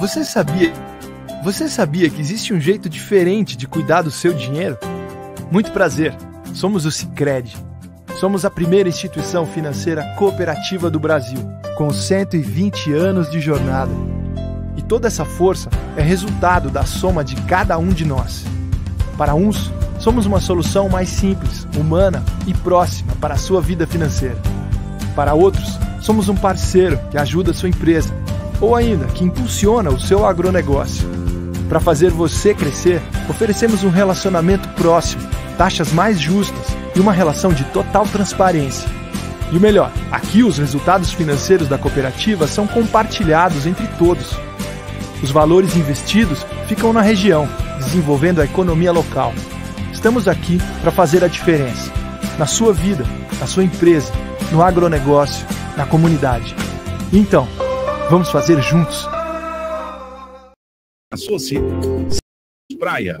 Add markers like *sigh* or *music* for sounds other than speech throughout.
Você sabia? Você sabia que existe um jeito diferente de cuidar do seu dinheiro? Muito prazer. Somos o Sicredi. Somos a primeira instituição financeira cooperativa do Brasil, com 120 anos de jornada. E toda essa força é resultado da soma de cada um de nós. Para uns, somos uma solução mais simples, humana e próxima para a sua vida financeira. Para outros, somos um parceiro que ajuda a sua empresa ou ainda que impulsiona o seu agronegócio. Para fazer você crescer, oferecemos um relacionamento próximo, taxas mais justas e uma relação de total transparência. E o melhor, aqui os resultados financeiros da cooperativa são compartilhados entre todos. Os valores investidos ficam na região, desenvolvendo a economia local. Estamos aqui para fazer a diferença. Na sua vida, na sua empresa, no agronegócio, na comunidade. Então, Vamos fazer juntos. Associe Praia.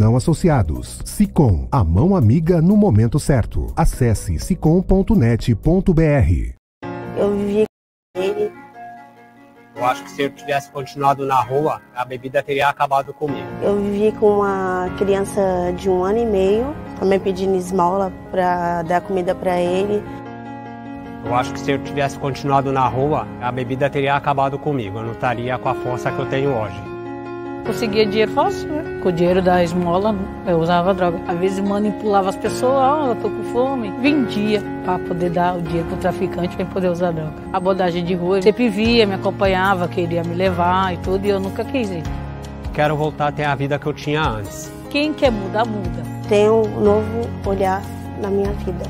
não associados. SICOM, a mão amiga no momento certo. Acesse sicom.net.br. Eu vivi com ele. Eu acho que se eu tivesse continuado na rua, a bebida teria acabado comigo. Eu vivi com uma criança de um ano e meio, também pedindo esmola para dar comida para ele. Eu acho que se eu tivesse continuado na rua, a bebida teria acabado comigo. Eu não estaria com a força que eu tenho hoje conseguia dinheiro fácil, né? Com o dinheiro da esmola, eu usava droga. Às vezes manipulava as pessoas, ó, oh, eu tô com fome. Vendia para poder dar o dinheiro pro traficante para poder usar droga. Abordagem de rua, sempre via, me acompanhava, queria me levar e tudo, e eu nunca quis ir. Quero voltar a ter a vida que eu tinha antes. Quem quer mudar, muda. Tenho um novo olhar na minha vida.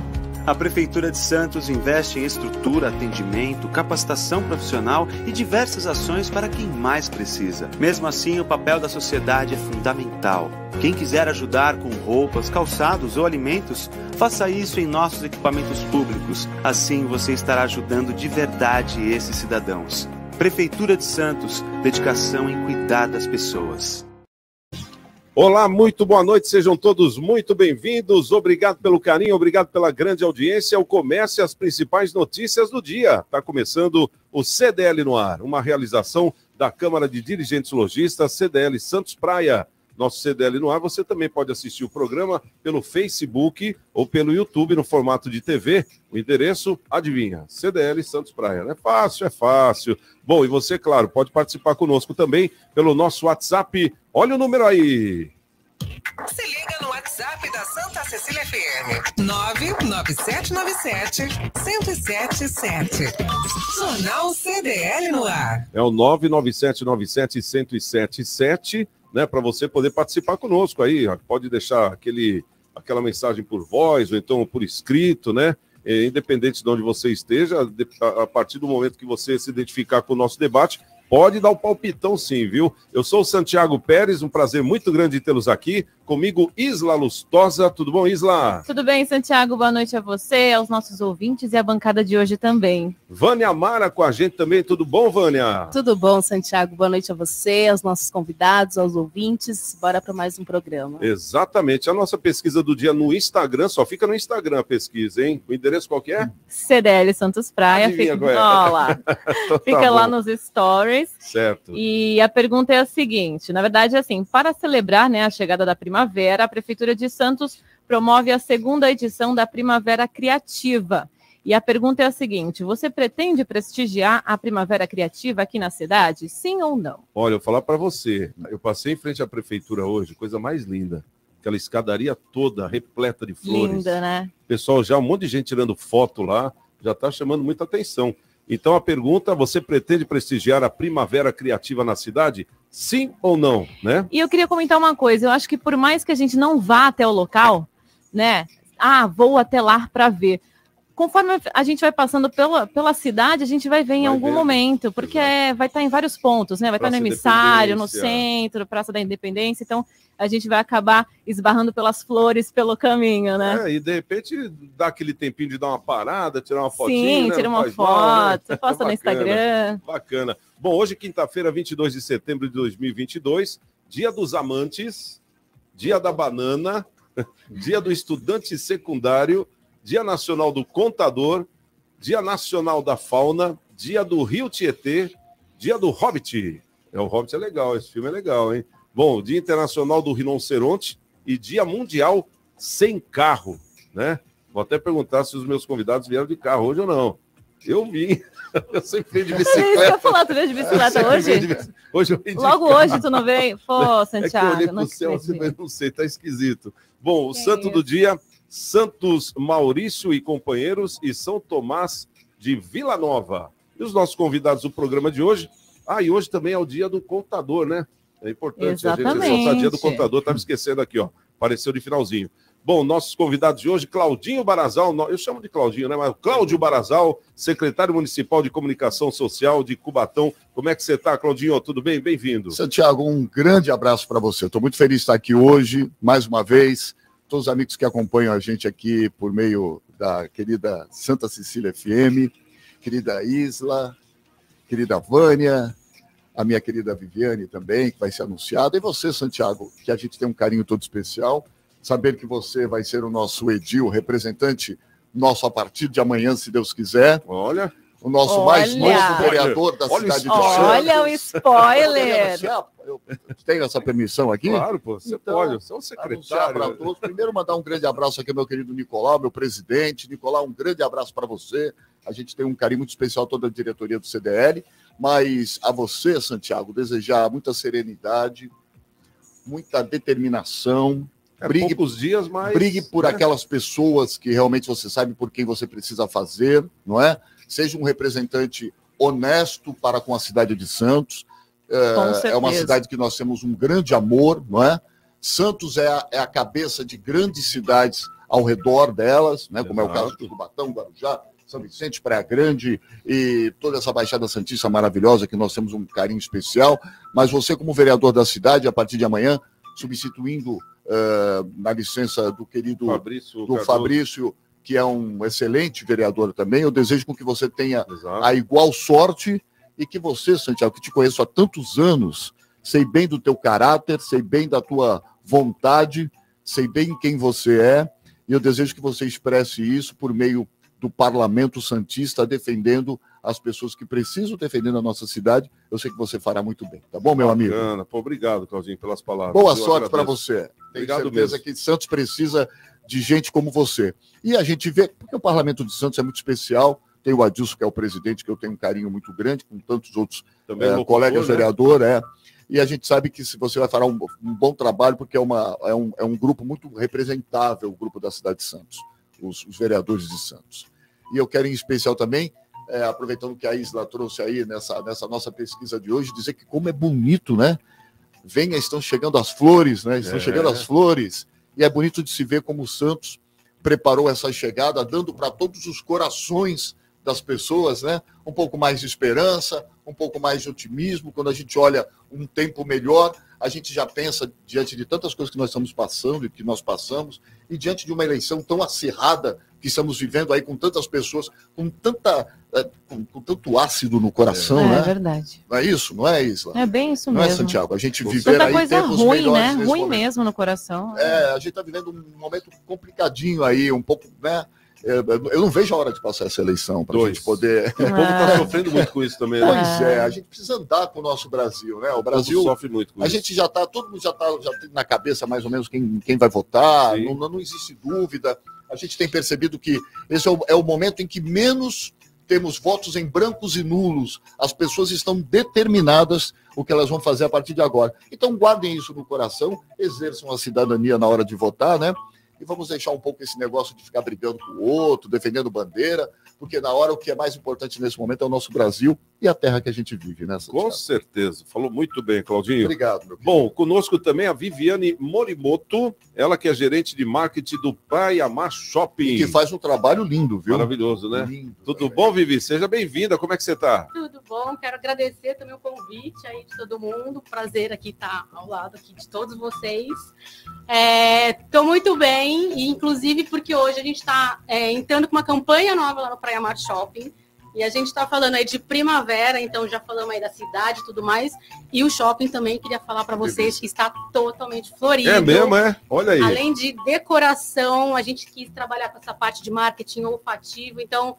A Prefeitura de Santos investe em estrutura, atendimento, capacitação profissional e diversas ações para quem mais precisa. Mesmo assim, o papel da sociedade é fundamental. Quem quiser ajudar com roupas, calçados ou alimentos, faça isso em nossos equipamentos públicos. Assim você estará ajudando de verdade esses cidadãos. Prefeitura de Santos, dedicação em cuidar das pessoas. Olá, muito boa noite, sejam todos muito bem-vindos. Obrigado pelo carinho, obrigado pela grande audiência. O comércio e as principais notícias do dia. Está começando o CDL no ar, uma realização da Câmara de Dirigentes Logistas CDL Santos Praia. Nosso CDL no ar, você também pode assistir o programa pelo Facebook ou pelo YouTube no formato de TV. O endereço, adivinha, CDL Santos Praia. É fácil, é fácil. Bom, e você, claro, pode participar conosco também pelo nosso WhatsApp. Olha o número aí. Se liga no WhatsApp da Santa Cecília FM. 99797 1077. Jornal CDL no ar. É o 99797 1077, né? Para você poder participar conosco aí. Pode deixar aquele, aquela mensagem por voz ou então por escrito, né? É, independente de onde você esteja, a partir do momento que você se identificar com o nosso debate, pode dar o palpitão sim, viu? Eu sou o Santiago Pérez, um prazer muito grande tê-los aqui. Comigo, Isla Lustosa. Tudo bom, Isla? Tudo bem, Santiago. Boa noite a você, aos nossos ouvintes e à bancada de hoje também. Vânia Mara com a gente também. Tudo bom, Vânia? Tudo bom, Santiago. Boa noite a você, aos nossos convidados, aos ouvintes. Bora para mais um programa. Exatamente. A nossa pesquisa do dia no Instagram, só fica no Instagram a pesquisa, hein? O endereço qual que é? CDL Santos Praia. Adivinha fica... é? Ó, lá. *laughs* Tá fica lá nos stories. Certo. E a pergunta é a seguinte: na verdade, assim, para celebrar né, a chegada da primavera, a Prefeitura de Santos promove a segunda edição da Primavera Criativa. E a pergunta é a seguinte: você pretende prestigiar a Primavera Criativa aqui na cidade? Sim ou não? Olha, eu vou falar para você. Eu passei em frente à prefeitura hoje, coisa mais linda. Aquela escadaria toda repleta de flores. Linda, né? Pessoal, já um monte de gente tirando foto lá, já está chamando muita atenção. Então a pergunta: você pretende prestigiar a Primavera Criativa na cidade? Sim ou não, né? E eu queria comentar uma coisa. Eu acho que por mais que a gente não vá até o local, né? Ah, vou até lá para ver. Conforme a gente vai passando pela, pela cidade, a gente vai ver em Vai algum ver. momento, porque é, vai estar em vários pontos, né? Vai estar no Praça emissário, no centro, Praça da Independência. Então, a gente vai acabar esbarrando pelas flores pelo caminho, né? É, e de repente dá aquele tempinho de dar uma parada, tirar uma fotinha. Sim, né? tira uma faz mal, né? foto, *laughs* posta no Bacana. Instagram. Bacana. Bom, hoje, quinta-feira, 22 de setembro de 2022, dia dos amantes, dia da banana, *laughs* dia do estudante secundário, dia nacional do contador, dia nacional da fauna, dia do Rio Tietê, dia do Hobbit. É, o Hobbit é legal, esse filme é legal, hein? Bom, dia internacional do rinoceronte e dia mundial sem carro, né? Vou até perguntar se os meus convidados vieram de carro hoje ou não. Eu vim. *laughs* Eu sempre venho de É isso que eu ia bicicleta. falar, tu veio de bicicleta Eu hoje? de Hoje eu vim de Logo carro. hoje tu não veio? Pô, É eu Santiago, olhei não pro céu assim, não sei, tá esquisito. Bom, o Que santo do dia, Santos Maurício e companheiros e São Tomás de Vila Nova. E os nossos convidados do programa de hoje? Ah, e hoje também é o dia do contador, né? É importante a gente ressaltar Exatamente. dia do contador, estava esquecendo aqui, ó. Apareceu de finalzinho. Bom, nossos convidados de hoje, Claudinho Barazal, eu chamo de Claudinho, né? Mas Cláudio Barazal, secretário municipal de comunicação social de Cubatão. Como é que você está, Claudinho? Tudo bem? Bem-vindo. Santiago, um grande abraço para você. Estou muito feliz de estar aqui hoje, mais uma vez. Todos os amigos que acompanham a gente aqui por meio da querida Santa Cecília FM, querida Isla, querida Vânia, a minha querida Viviane também, que vai ser anunciada, e você, Santiago, que a gente tem um carinho todo especial. Saber que você vai ser o nosso Edil, representante nosso a partir de amanhã, se Deus quiser. Olha. O nosso mais Olha. novo vereador da Olha o cidade de. Santos. Olha o spoiler! Eu tenho essa permissão aqui? Claro, pô, você Então, pode, você é um Anunciar secretário. todos. Primeiro, mandar um grande abraço aqui ao meu querido Nicolau, meu presidente. Nicolau, um grande abraço para você. A gente tem um carinho muito especial, toda a diretoria do CDL. Mas a você, Santiago, desejar muita serenidade, muita determinação. É brigue, poucos dias, mas. brigue por né? aquelas pessoas que realmente você sabe por quem você precisa fazer, não é? Seja um representante honesto para com a cidade de Santos. É, é uma cidade que nós temos um grande amor, não é? Santos é a, é a cabeça de grandes cidades ao redor delas, né? Como é o caso de Cubatão, Guarujá, São Vicente, Praia Grande e toda essa Baixada Santista maravilhosa que nós temos um carinho especial. Mas você, como vereador da cidade, a partir de amanhã, substituindo eh, na licença do querido Fabrício. do Cardoso. Fabrício, que é um excelente vereador também. Eu desejo com que você tenha Exato. a igual sorte e que você, Santiago, que te conheço há tantos anos, sei bem do teu caráter, sei bem da tua vontade, sei bem quem você é, e eu desejo que você expresse isso por meio do Parlamento Santista, defendendo as pessoas que precisam defender a nossa cidade. Eu sei que você fará muito bem, tá bom, meu amigo? Bacana. Pô, obrigado, Claudinho, pelas palavras. Boa Eu sorte para você. Tenho Obrigado certeza mesmo. que Santos precisa de gente como você. E a gente vê, porque o Parlamento de Santos é muito especial. Tem o Adilson, que é o presidente, que eu tenho um carinho muito grande, com tantos outros Também é, locutor, colegas né? vereador, é. E a gente sabe que se você vai fará um, um bom trabalho, porque é, uma, é, um, é um grupo muito representável, o grupo da cidade de Santos, os, os vereadores de Santos. E eu quero, em especial também, é, aproveitando que a Isla trouxe aí nessa, nessa nossa pesquisa de hoje, dizer que como é bonito, né? Venha, estão chegando as flores, né? Estão É. chegando as flores. E é bonito de se ver como o Santos preparou essa chegada, dando para todos os corações das pessoas, né? Um pouco mais de esperança, um pouco mais de otimismo. Quando a gente olha um tempo melhor, a gente já pensa diante de tantas coisas que nós estamos passando e que nós passamos, e diante de uma eleição tão acirrada que estamos vivendo aí com tantas pessoas, com tanta eh, com, com tanto ácido no coração, é, né? verdade. Não é isso? Não é, Isla? É bem isso Não é, mesmo. Santiago? A gente viver Tanta aí coisa tempos ruim, né? Ruim momento. mesmo no coração. É, a gente está vivendo um momento complicadinho aí, um pouco, né? Eu não vejo a hora de passar essa eleição para a gente poder. *laughs* O povo está sofrendo muito com isso também, né? Pois é, a gente precisa andar com o nosso Brasil, né? O O Brasil, povo sofre muito com a isso. gente já está, todo mundo já está já tem na cabeça mais ou menos quem, quem vai votar, não, não existe dúvida. A gente tem percebido que esse é o, é o momento em que menos temos votos em brancos e nulos. As pessoas estão determinadas o que elas vão fazer a partir de agora. Então, guardem isso no coração, exerçam a cidadania na hora de votar, né? E vamos deixar um pouco esse negócio de ficar brigando com o outro, defendendo bandeira porque na hora o que é mais importante nesse momento é o nosso Brasil e a terra que a gente vive, né? Santiago? Com certeza. Falou muito bem, Claudinho. Obrigado, meu Bom, conosco também a Viviane Morimoto, ela que é gerente de marketing do Praia Mar Shopping. Que faz um trabalho lindo, viu? Maravilhoso, né? Lindo, Tudo bom, Vivi? Seja bem-vinda. Como é que você está? Tudo bom, quero agradecer também o convite aí de todo mundo. Prazer aqui estar ao lado aqui de todos vocês. Estou muito bem, e inclusive porque hoje a gente está é, entrando com uma campanha nova lá no Praia Mar Shopping. E a gente está falando aí de primavera, então já falamos aí da cidade e tudo mais. E o shopping também, queria falar para vocês que está totalmente florido. É mesmo, é? Olha aí. Além de decoração, a gente quis trabalhar com essa parte de marketing olfativo. Então,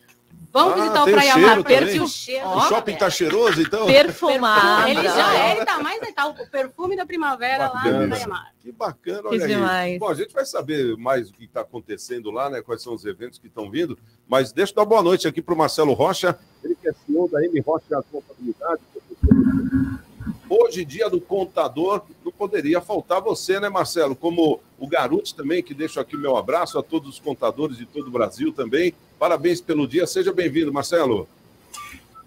vamos Ah, visitar o Praia Mar. também. Perfil cheiro. O shopping tá cheiroso, então? Perfumado. Ele já é, ele tá mais tá, o perfume da primavera lá no Bacana. Praia Mar. Que bacana, Que olha aí. demais. Bom, a gente vai saber mais o que está acontecendo lá, né? Quais são os eventos que estão vindo. Mas deixa eu dar boa noite aqui para o Marcelo Rocha. Ele que é CEO da M Rocha Contabilidade. Hoje, dia do contador, não poderia faltar você, né, Marcelo? Como o Garuti também, que deixo aqui meu abraço a todos os contadores de todo o Brasil também. Parabéns pelo dia. Seja bem-vindo, Marcelo.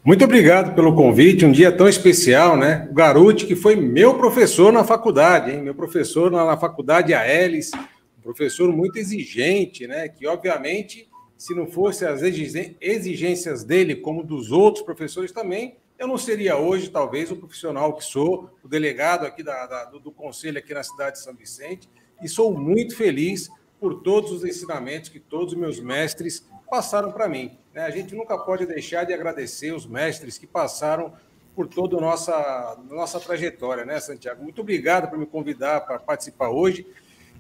Muito obrigado pelo convite, um dia tão especial, né? O Garuti, que foi meu professor na faculdade, hein? Meu professor na, na faculdade Aelis, um professor muito exigente, né? Que, obviamente, se não fosse as exigências dele, como dos outros professores também, eu não seria hoje, talvez, o profissional que sou, o delegado aqui da- da- do, do conselho aqui na cidade de São Vicente, e sou muito feliz por todos os ensinamentos que todos os meus mestres passaram para mim. né? A gente nunca pode deixar de agradecer os mestres que passaram por toda a nossa, nossa trajetória, né, Santiago? Muito obrigado por me convidar para participar hoje.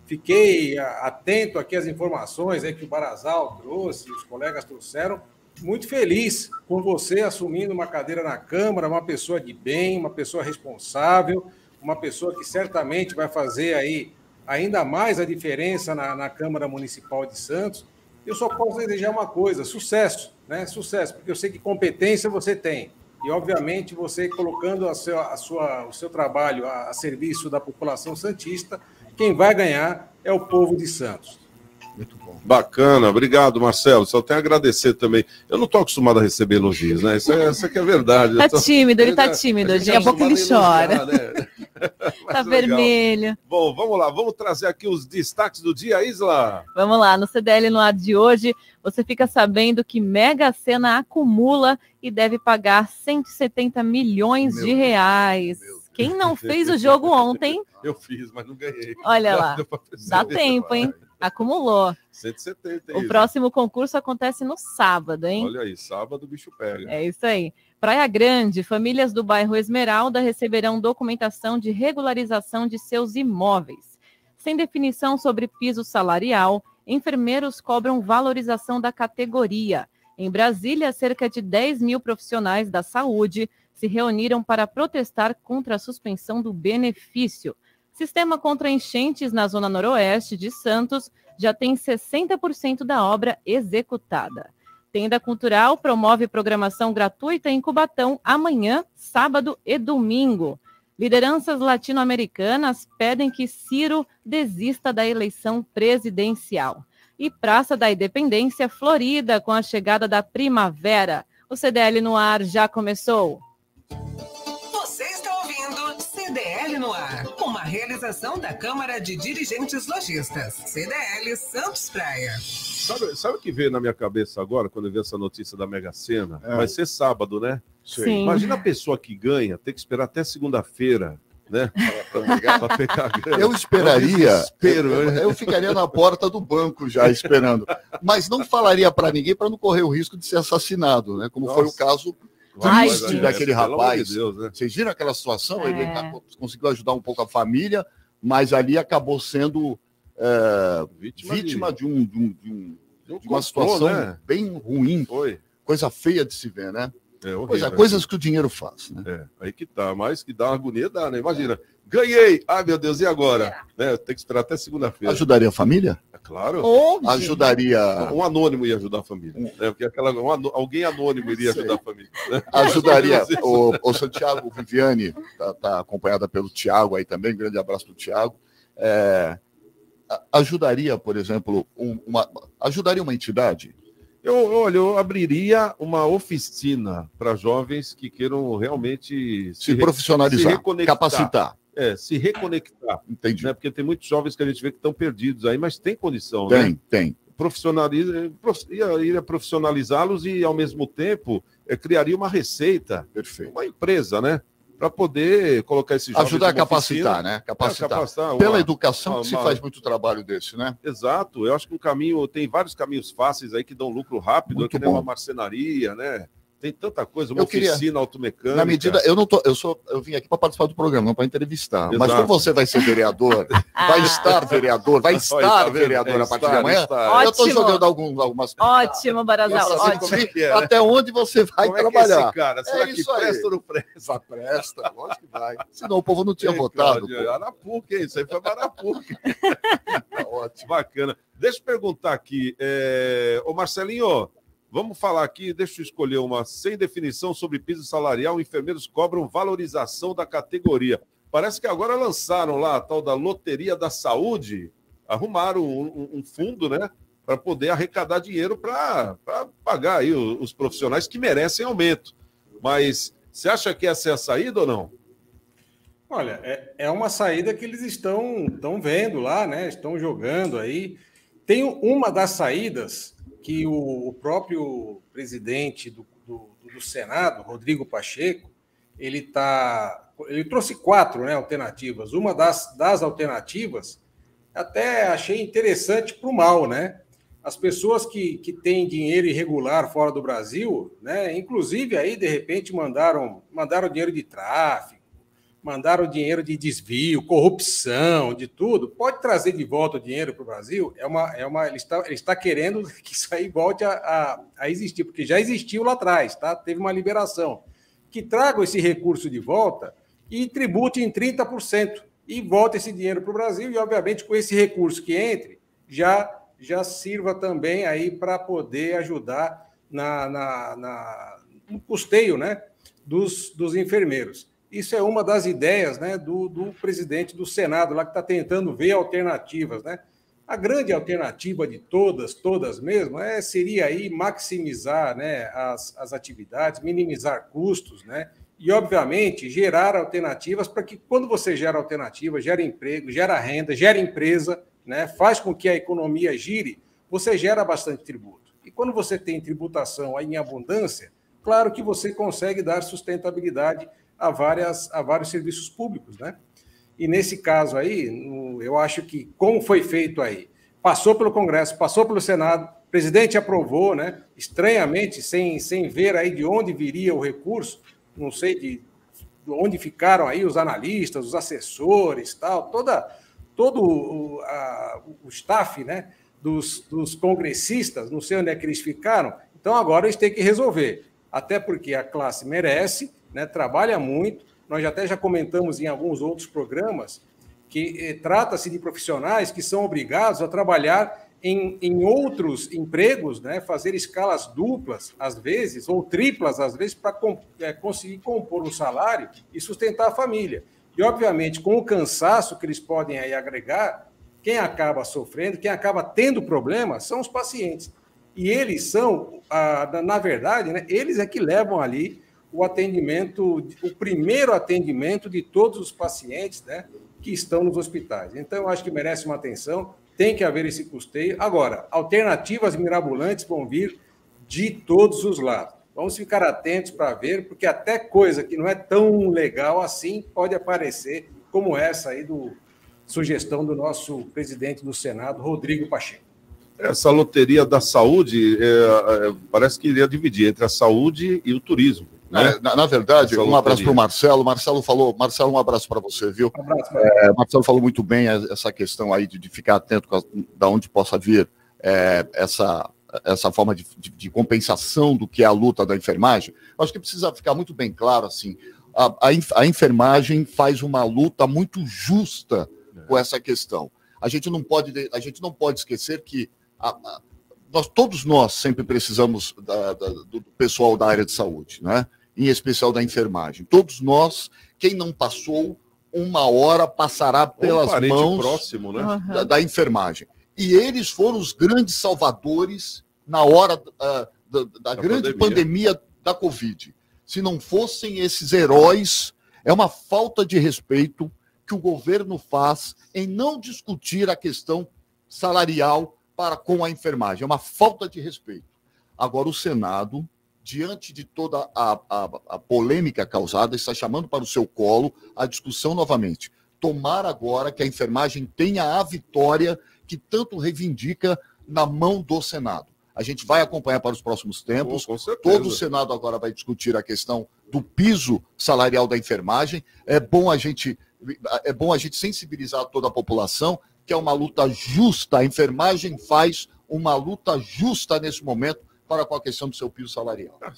Fiquei atento aqui às informações aí que o Barazal trouxe, os colegas trouxeram. Muito feliz com você assumindo uma cadeira na Câmara, uma pessoa de bem, uma pessoa responsável, uma pessoa que certamente vai fazer aí ainda mais a diferença na, na Câmara Municipal de Santos. Eu só posso desejar uma coisa: sucesso, né? Sucesso, porque eu sei que competência você tem. E, obviamente, você colocando a sua, a sua, o seu trabalho a, a serviço da população santista, quem vai ganhar é o povo de Santos. Muito bom. Bacana, obrigado, Marcelo. Só tenho a agradecer também. Eu não estou acostumado a receber elogios, né? Isso é, isso aqui é verdade. Tá tô- tímido, ele tá A tímido. gente Daqui a pouco ele chora. elogiar, né? *laughs* *laughs* Tá legal. vermelho. Bom, vamos lá, vamos trazer aqui os destaques do dia, Isla. Vamos lá, no CDL no ar de hoje, você fica sabendo que Mega Sena acumula e deve pagar 170 milhões Meu de reais. Quem não fez o *laughs* jogo ontem, Eu fiz, mas não ganhei. olha lá, dá tempo, hein? Acumulou. 170, O próximo concurso acontece no sábado, hein? Olha aí, sábado o bicho pega. É isso aí. Praia Grande, famílias do bairro Esmeralda receberão documentação de regularização de seus imóveis. Sem definição sobre piso salarial, enfermeiros cobram valorização da categoria. Em Brasília, cerca de 10 mil profissionais da saúde se reuniram para protestar contra a suspensão do benefício. Sistema contra enchentes na zona noroeste de Santos já tem 60% da obra executada. Tenda Cultural promove programação gratuita em Cubatão amanhã, sábado e domingo. Lideranças latino-americanas pedem que Ciro desista da eleição presidencial. E Praça da Independência, Florida, com a chegada da primavera. O CDL no ar já começou. Realização da Câmara de Dirigentes Lojistas, CDL Santos Praia. Sabe, sabe o que veio na minha cabeça agora, quando eu vi essa notícia da Mega Sena? É. Vai ser sábado, né? Sim. Imagina a pessoa que ganha, ter que esperar até segunda-feira, né? *laughs* Para pegar a grana. Eu esperaria, eu, né? eu ficaria na porta do banco já esperando, mas não falaria para ninguém para não correr o risco de ser assassinado, né? Como foi o Nossa. caso triste daquele rapaz. de Deus, né? Vocês viram aquela situação? Ele É. acabou- conseguiu ajudar um pouco a família, mas ali acabou sendo é, Vítima, vítima de, de, um, de, um- de um- de um uma situação né? bem ruim, Foi. coisa feia de se ver, né? É horrível, Pois é, né? coisas que o dinheiro faz. Né? É, aí que tá. Mas que dá uma agonia, dá, né? Imagina. Ganhei! Ai, meu Deus, e agora? Né, tem que esperar até segunda-feira. Ajudaria a família? É claro. Óbvio. Ajudaria- Um anônimo ia ajudar a família. Né? Porque aquela, um anô- alguém anônimo iria ajudar a família. né? Ajudaria. *laughs* o, o Santiago Viviane está tá acompanhada pelo Tiago aí também. Grande abraço para o Tiago. É, ajudaria, por exemplo, um- uma, ajudaria uma entidade? Eu, olha, eu abriria uma oficina para jovens que queiram realmente Se re- profissionalizar, reconectar. capacitar. É, se reconectar. Entendi. Né? Porque tem muitos jovens que a gente vê que estão perdidos aí, mas tem condição, Tem, né? tem. Profissionaliza, prof- ia, ia profissionalizá-los e, ao mesmo tempo, eh, criaria uma receita, Perfeito. uma empresa, né? Para poder colocar esses jovens Ajudar a capacitar, oficina. né? Capacitar. É, capacitar, Pela uma- educação uma- que se uma- faz muito trabalho desse, né? Exato, eu acho que um caminho, tem vários caminhos fáceis aí que dão lucro rápido, Muito que nem bom. uma marcenaria, né? Tem tanta coisa, uma Eu queria- oficina automecânica. Na medida, eu não tô, eu sou, eu vim aqui para participar do programa, não para entrevistar. Mas Exato. como você vai ser vereador, *laughs* vai estar vereador, vai estar vereador É, a partir de amanhã. Eu estou jogando alguns, algumas. Ótimo, Barazal, ótimo. como é que é? Até onde você vai Como é que é trabalhar? esse cara? Será É que presta ou não presta? Vai, presta, lógico que vai. *laughs* Senão o povo não tinha Ei, votado. Cláudio, pô. Arapuca, hein? Isso aí foi para Arapuca. *laughs* Tá ótimo. Bacana. Deixa eu perguntar aqui. É... Ô Marcelinho, vamos falar aqui, deixa eu escolher uma. Sem definição sobre piso salarial, enfermeiros cobram valorização da categoria. Parece que agora lançaram lá a tal da Loteria da Saúde, arrumaram um, um- fundo, né? Para poder arrecadar dinheiro para pagar aí os, os profissionais que merecem aumento. Mas você acha que essa é a saída ou não? Olha, é, é uma saída que eles estão, estão vendo lá, né? Estão jogando aí. Tem uma das saídas que o, o próprio presidente do, do, do Senado, Rodrigo Pacheco, ele tá, ele trouxe quatro né, alternativas. Uma das, das alternativas até achei interessante para o mal, né? As pessoas que, que têm dinheiro irregular fora do Brasil, né? Inclusive aí de repente mandaram mandaram dinheiro de tráfico, mandaram dinheiro de desvio, corrupção, de tudo. Pode trazer de volta o dinheiro para o Brasil? É uma, é uma, ele está, ele está querendo *laughs* que isso aí volte a, a, a existir, porque já existiu lá atrás, tá? Teve uma liberação. Que tragam esse recurso de volta e tribute em 30% e volte esse dinheiro para o Brasil e, obviamente, com esse recurso que entre, já já sirva também aí para poder ajudar na, na, na- no custeio né, dos, dos enfermeiros. Isso é uma das ideias né, do, do presidente do Senado, lá que está tentando ver alternativas. Né? A grande alternativa de todas, todas mesmo, é, seria aí maximizar né, as, as atividades, minimizar custos, né? E, obviamente, gerar alternativas para que, quando você gera alternativa, gera emprego, gera renda, gera empresa, né, faz com que a economia gire, você gera bastante tributo. E quando você tem tributação aí em abundância, claro que você consegue dar sustentabilidade a, várias, a vários serviços públicos, né? E nesse caso aí, eu acho que, como foi feito aí, passou pelo Congresso, passou pelo Senado, o presidente aprovou, né? Estranhamente, sem, sem ver aí de onde viria o recurso, não sei de, de onde ficaram aí os analistas, os assessores, tal, toda, todo o, a- o staff, né? Dos, dos congressistas, não sei onde é que eles ficaram. Então agora eles têm que resolver, até porque a classe merece, né? Trabalha muito. Nós até já comentamos em alguns outros programas que eh, trata-se de profissionais que são obrigados a trabalhar em, em outros empregos, né, fazer escalas duplas, às vezes, ou triplas, às vezes, para conseguir compor um salário e sustentar a família. E, obviamente, com o cansaço que eles podem aí agregar, quem acaba sofrendo, quem acaba tendo problema, são os pacientes. E eles são, ah, na- na verdade, né, eles é que levam ali o atendimento, o primeiro atendimento de todos os pacientes né, que estão nos hospitais. Então, eu acho que merece uma atenção, tem que haver esse custeio. Agora, alternativas mirabolantes vão vir de todos os lados. Vamos ficar atentos para ver, porque até coisa que não é tão legal assim pode aparecer, como essa aí do sugestão do nosso presidente do Senado, Rodrigo Pacheco. Essa loteria da saúde é, é, parece que iria dividir entre a saúde e o turismo. Né? É, na, na verdade, Essa um abraço para o Marcelo. Marcelo falou, Marcelo, um abraço para você, viu? Um abraço. É, Marcelo falou muito bem essa questão aí de, de ficar atento com a, da onde possa vir é, essa, essa forma de, de, de, compensação do que é a luta da enfermagem, acho que precisa ficar muito bem claro assim. A, a, a enfermagem faz uma luta muito justa com essa questão. A gente não pode, a gente não pode esquecer que a, a, nós, todos nós sempre precisamos da, da, do pessoal da área de saúde, né? Em especial da enfermagem. Todos nós, quem não passou uma hora, passará pelas um mãos próximo, né? da, da, enfermagem. E eles foram os grandes salvadores na hora uh, da, da, grande pandemia. pandemia da Covid. Se não fossem esses heróis, é uma falta de respeito que o governo faz em não discutir a questão salarial para com a enfermagem. É uma falta de respeito. Agora, o Senado, diante de toda a, a, a polêmica causada, está chamando para o seu colo a discussão novamente. Tomar agora que a enfermagem tenha a vitória que tanto reivindica na mão do Senado. A gente vai acompanhar para os próximos tempos. Todo o Senado agora vai discutir a questão do piso salarial da enfermagem. É bom a gente é bom a gente sensibilizar toda a população que é uma luta justa. A enfermagem faz uma luta justa nesse momento para com a questão do seu piso salarial. Ah,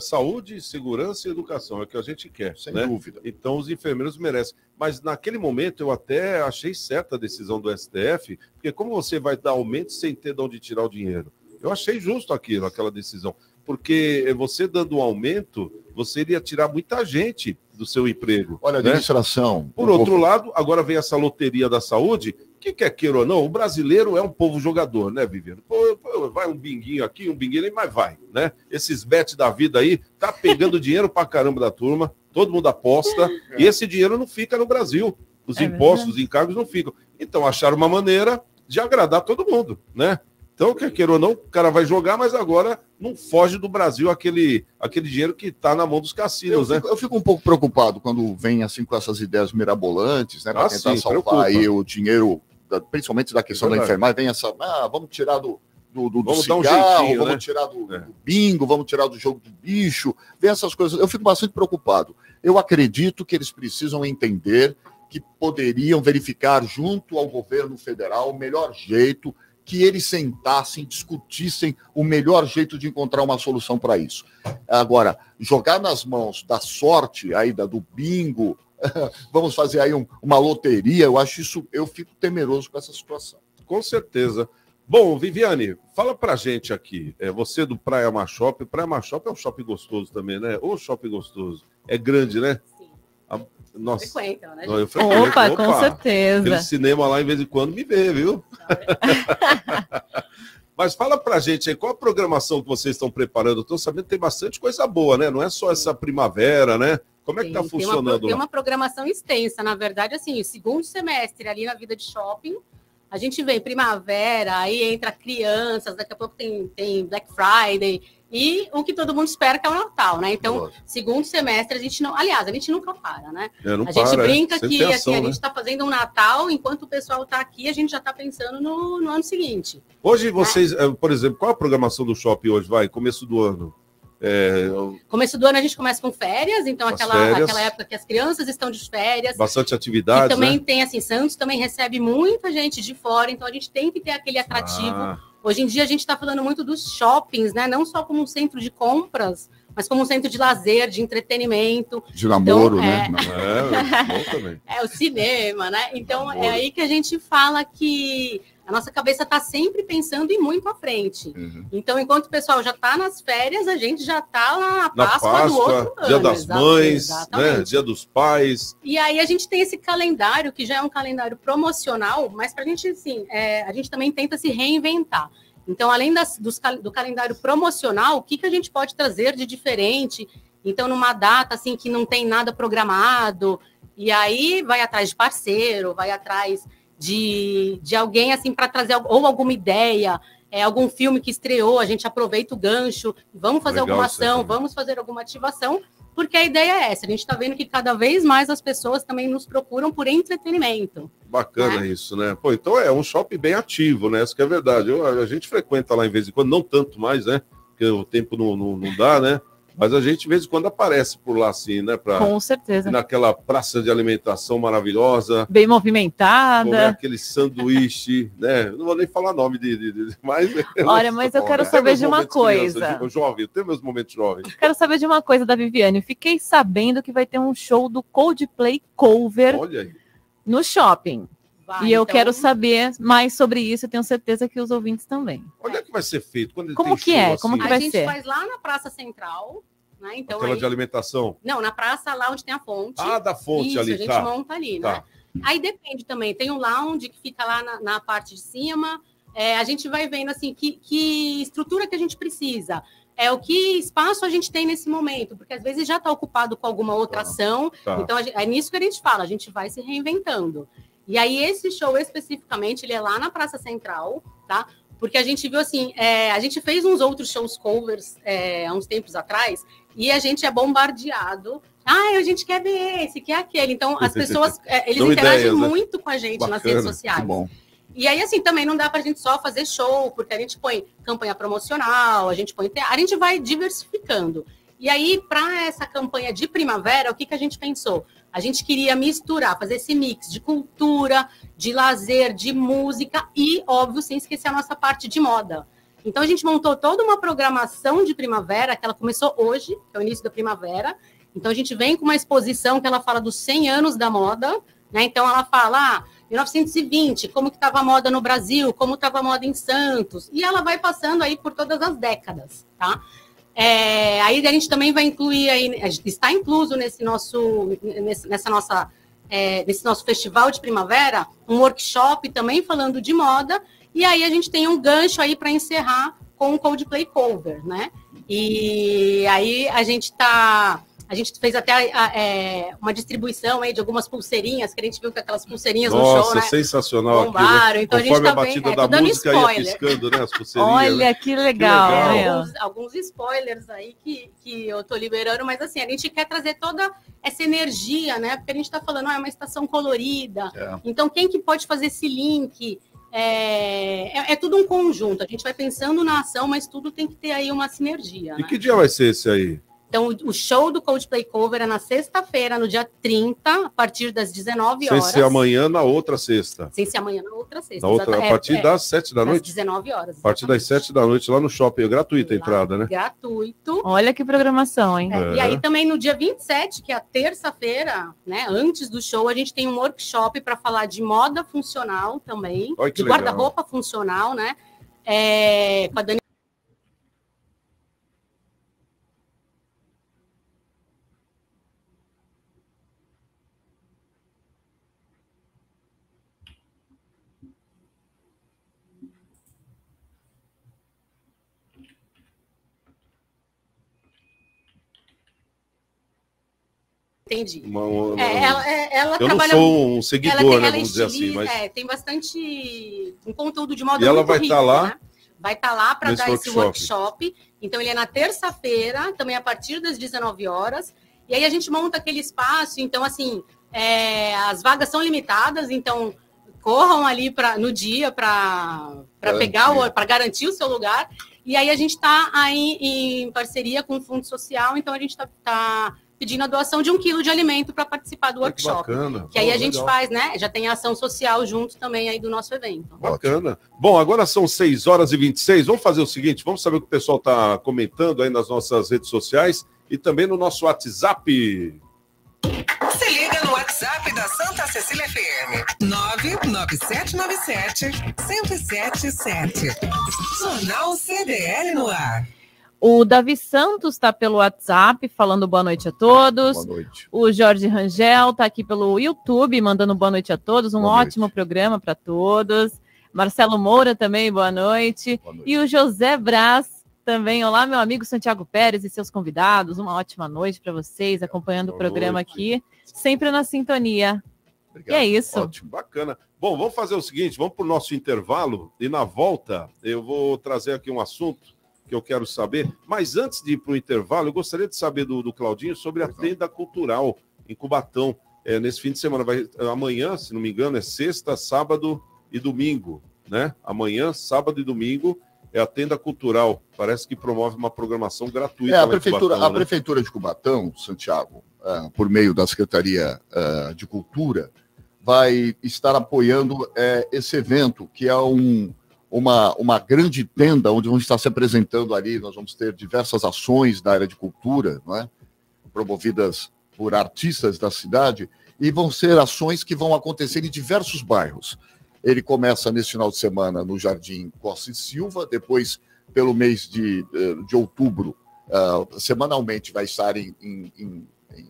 saúde, segurança e educação é o que a gente quer. Sem né? dúvida. Então os enfermeiros merecem. Mas naquele momento eu até achei certa a decisão do STF, porque como você vai dar aumento sem ter de onde tirar o dinheiro? Eu achei justo aquilo, aquela decisão. Porque você dando um aumento, você iria tirar muita gente do seu emprego. Olha, né? administração. Por outro lado, agora vem essa loteria da saúde, que quer queira ou não, o brasileiro é um povo jogador, né, Viviane? Pô, pô, vai um binguinho aqui, um binguinho ali, mas vai, né? Esses bets da vida aí, tá pegando *laughs* dinheiro pra caramba da turma, todo mundo aposta, e esse dinheiro não fica no Brasil. Os é impostos, os encargos não ficam. Então, acharam uma maneira de agradar todo mundo, né? Então, quer queira ou não, o cara vai jogar, mas agora não foge do Brasil aquele, aquele dinheiro que está na mão dos cassinos, eu né? Fico, eu fico um pouco preocupado quando vem assim com essas ideias mirabolantes, né? Para ah, tentar sim, salvar preocupa. aí o dinheiro, da, principalmente da questão é da enfermagem, vem essa. Ah, vamos tirar do, do, do, vamos do cigarro, um vamos né? tirar do, é. do, bingo, vamos tirar do jogo do bicho, vem essas coisas. Eu fico bastante preocupado. Eu acredito que eles precisam entender que poderiam verificar junto ao governo federal o melhor jeito que eles sentassem, discutissem o melhor jeito de encontrar uma solução para isso. Agora, jogar nas mãos da sorte aí da, do bingo, *laughs* vamos fazer aí um, uma loteria, eu acho isso, eu fico temeroso com essa situação. Com certeza. Bom, Viviane, fala pra gente aqui. É, você do Praia Mar Shopping. Praia Mar Shopping é um shopping gostoso também, né? Ô, shopping gostoso. É grande, né? Sim. A, nossa. Frequentam, né? Eu frequento, opa, opa, com certeza. Aquele cinema lá, em vez em quando, me vê, viu? *laughs* Mas fala pra gente aí, qual a programação que vocês estão preparando? Estou sabendo que tem bastante coisa boa, né? Não é só essa primavera, né? Como é que está funcionando? Tem uma, tem uma programação extensa, na verdade, assim, o segundo semestre ali na vida de shopping, a gente vem primavera, aí entra crianças, daqui a pouco tem, tem Black Friday, e o que todo mundo espera que é o Natal, né? Então, Nossa. segundo semestre, a gente não. Aliás, a gente nunca para, né? É, a para, gente brinca é. que assim, né? a gente está fazendo um Natal, enquanto o pessoal está aqui, a gente já está pensando no, no, ano seguinte. Hoje vocês, é. por exemplo, qual a programação do shopping hoje? Vai, começo do ano. É... Começo do ano a gente começa com férias, então aquela, férias. aquela época que as crianças estão de férias. Bastante atividade. E também né? tem, assim, Santos também recebe muita gente de fora, então a gente tem que ter aquele atrativo. Ah. Hoje em dia a gente está falando muito dos shoppings, né? Não só como um centro de compras, mas como um centro de lazer, de entretenimento. De namoro, então, né? É, *laughs* é, o cinema, né? Então é aí que a gente fala que a nossa cabeça está sempre pensando em muito à frente. Uhum. Então, enquanto o pessoal já está nas férias, a gente já está na Páscoa, Páscoa, do outro Dia ano. das Mães, né? Dia dos Pais. E aí a gente tem esse calendário, que já é um calendário promocional, mas para a gente, assim, é, a gente também tenta se reinventar. Então, além das, dos, do calendário promocional, o que, que a gente pode trazer de diferente? Então, numa data assim que não tem nada programado, e aí vai atrás de parceiro, vai atrás de, de alguém assim para trazer ou alguma ideia, é, algum filme que estreou, a gente aproveita o gancho, vamos fazer Legal, alguma ação, vamos fazer alguma ativação, porque a ideia é essa. A gente está vendo que cada vez mais as pessoas também nos procuram por entretenimento. Bacana né? isso, né? Pô, então é um shopping bem ativo, né? Isso que é verdade. Eu, a gente frequenta lá em vez em quando, não tanto mais, né? Porque o tempo não, não, não dá, né? Mas a gente, de vez em quando, aparece por lá, assim, né? Pra, Com certeza. Naquela praça de alimentação maravilhosa. Bem Comer movimentada. aquele sanduíche, né? Não vou nem falar nome de. de, de mas, *laughs* Olha, mas eu quero Tem saber de uma criança, coisa. de- jovem, tem meus momentos jovens. Quero saber de uma coisa da Viviane. Fiquei sabendo que vai ter um show do Coldplay Cover no shopping. Vai, e eu então- quero saber mais sobre isso. Eu tenho certeza que os ouvintes também. Onde é que vai ser feito? Quando Como que é? assim? Como que a vai gente ser? faz lá na Praça Central, né? Então Aquela aí- de alimentação. Não, na praça lá onde tem a fonte. Ah, da fonte Isso, ali, a gente tá. monta ali, Tá. né? Aí depende também. Tem um lounge que fica lá na, na parte de cima. É, a gente vai vendo assim que, que estrutura que a gente precisa. É o que espaço a gente tem nesse momento, porque às vezes já está ocupado com alguma outra ação. tá. Então a gente- é nisso que a gente fala, a gente vai se reinventando. E aí esse show especificamente ele é lá na Praça Central, tá? Porque a gente viu assim, é, a gente fez uns outros shows covers é, há uns tempos atrás e a gente é bombardeado. Ah, a gente quer ver esse, quer aquele. Então as pessoas é, eles Dão interagem ideias, né? muito com a gente nas Bacana, redes sociais. bom. E aí, assim, também não dá para a gente só fazer show, porque a gente põe campanha promocional, a gente põe. A gente vai diversificando. E aí, para essa campanha de primavera, o que, que a gente pensou? A gente queria misturar, fazer esse mix de cultura, de lazer, de música e, óbvio, sem esquecer a nossa parte de moda. Então, a gente montou toda uma programação de primavera, que ela começou hoje, que é o início da primavera. Então, a gente vem com uma exposição que ela fala dos 100 anos da moda, né? Então, ela fala, ah, 1920, como que estava a moda no Brasil, como estava a moda em Santos. E ela vai passando aí por todas as décadas, tá? É, aí a gente também vai incluir aí, está incluso nesse nosso, nessa nossa, é, nesse nosso festival de primavera, um workshop também falando de moda, e aí a gente tem um gancho aí para encerrar com o Coldplay Cover, né? E aí a gente está a gente fez até a- é, uma distribuição aí de algumas pulseirinhas, que a gente viu que aquelas pulseirinhas no Nossa, show, né? sensacional Bombaram, aquilo. então a gente Conforme a, tá bem- batida é, da dando música ia spoiler. piscando, né? As pulseirinhas. Olha né? que legal. legal. meu. alguns, alguns spoilers aí que, que eu tô liberando, mas assim, a gente quer trazer toda essa energia, né? Porque a gente tá falando, ah, é uma estação colorida. É. Então, quem que pode fazer esse link? É, é, é tudo um conjunto. A gente vai pensando na ação, mas tudo tem que ter aí uma sinergia. E né? que dia vai ser esse aí? Então, o- show do Coldplay Cover é na sexta-feira, no dia 30, a partir das 19 Sem horas. ser amanhã, na outra sexta. Sem ser amanhã, na outra sexta. Na outra, a é, partir é, das sete da das noite? 19 horas. A partir das sete da noite, lá no shopping. É gratuita a entrada, né? Gratuito. Olha que programação, hein? É, E aí também no dia 27, que é a terça-feira, né, antes do show, a gente tem um workshop para falar de moda funcional também, Olha que de guarda-roupa funcional, né? É, com a Dani Entendi. Uma- uma- É, ela, é- ela Eu não trabalha. sou um seguidor, tem- né, vamos dizer assim, mas- é, tem bastante um conteúdo de moda E ela vai rico, tá lá né? Vai estar lá para dar esse workshop. workshop. Então ele é na terça-feira, também a partir das 19 horas. E aí a gente monta aquele espaço. Então assim, é, as vagas são limitadas. Então corram ali para no dia para pegar o para garantir o seu lugar. E aí a gente está aí em parceria com o Fundo Social. Então a gente está pedindo a doação de um quilo de alimento para participar do que workshop. bacana. Que aí Pô, a gente legal. faz, né? Já tem a ação social junto também aí do nosso evento. Bacana. Bom, agora são 6 horas e 26. Vamos fazer o seguinte: vamos saber o que o pessoal está comentando aí nas nossas redes sociais e também no nosso WhatsApp. Se liga no WhatsApp da Santa Cecília FM. 99797-1077. Jornal CDL no ar. O Davi Santos está pelo WhatsApp falando boa noite a todos. Boa noite. O Jorge Rangel está aqui pelo YouTube mandando boa noite a todos. Um Boa noite. ótimo programa para todos. Marcelo Moura também, boa noite. E o José Braz também. Olá, meu amigo Santiago Pérez e seus convidados. Uma ótima noite para vocês, acompanhando o programa aqui, sempre na sintonia. E é isso. Ótimo, bacana. Bom, vamos fazer o seguinte: vamos para o nosso intervalo e na volta eu vou trazer aqui um assunto que eu quero saber. Mas antes de ir para o intervalo, eu gostaria de saber do, do Claudinho sobre a tenda cultural em Cubatão. É, nesse fim de semana, vai, amanhã, se não me engano, é sexta, sábado e domingo, né? Amanhã, sábado e domingo. é a Tenda Cultural. Parece que promove uma programação gratuita. É, a prefeitura, Cubatão, a né? prefeitura de Cubatão, Santiago, ah, por meio da Secretaria ah, de Cultura, vai estar apoiando eh, esse evento, que é um, uma, uma grande tenda onde vamos estar se apresentando ali. Nós vamos ter diversas ações da área de cultura, não é? promovidas por artistas da cidade, e vão ser ações que vão acontecer em diversos bairros. Ele começa nesse final de semana no Jardim Costa e Silva, depois, pelo mês de, eh, de outubro, ah, semanalmente vai estar em, em- em- em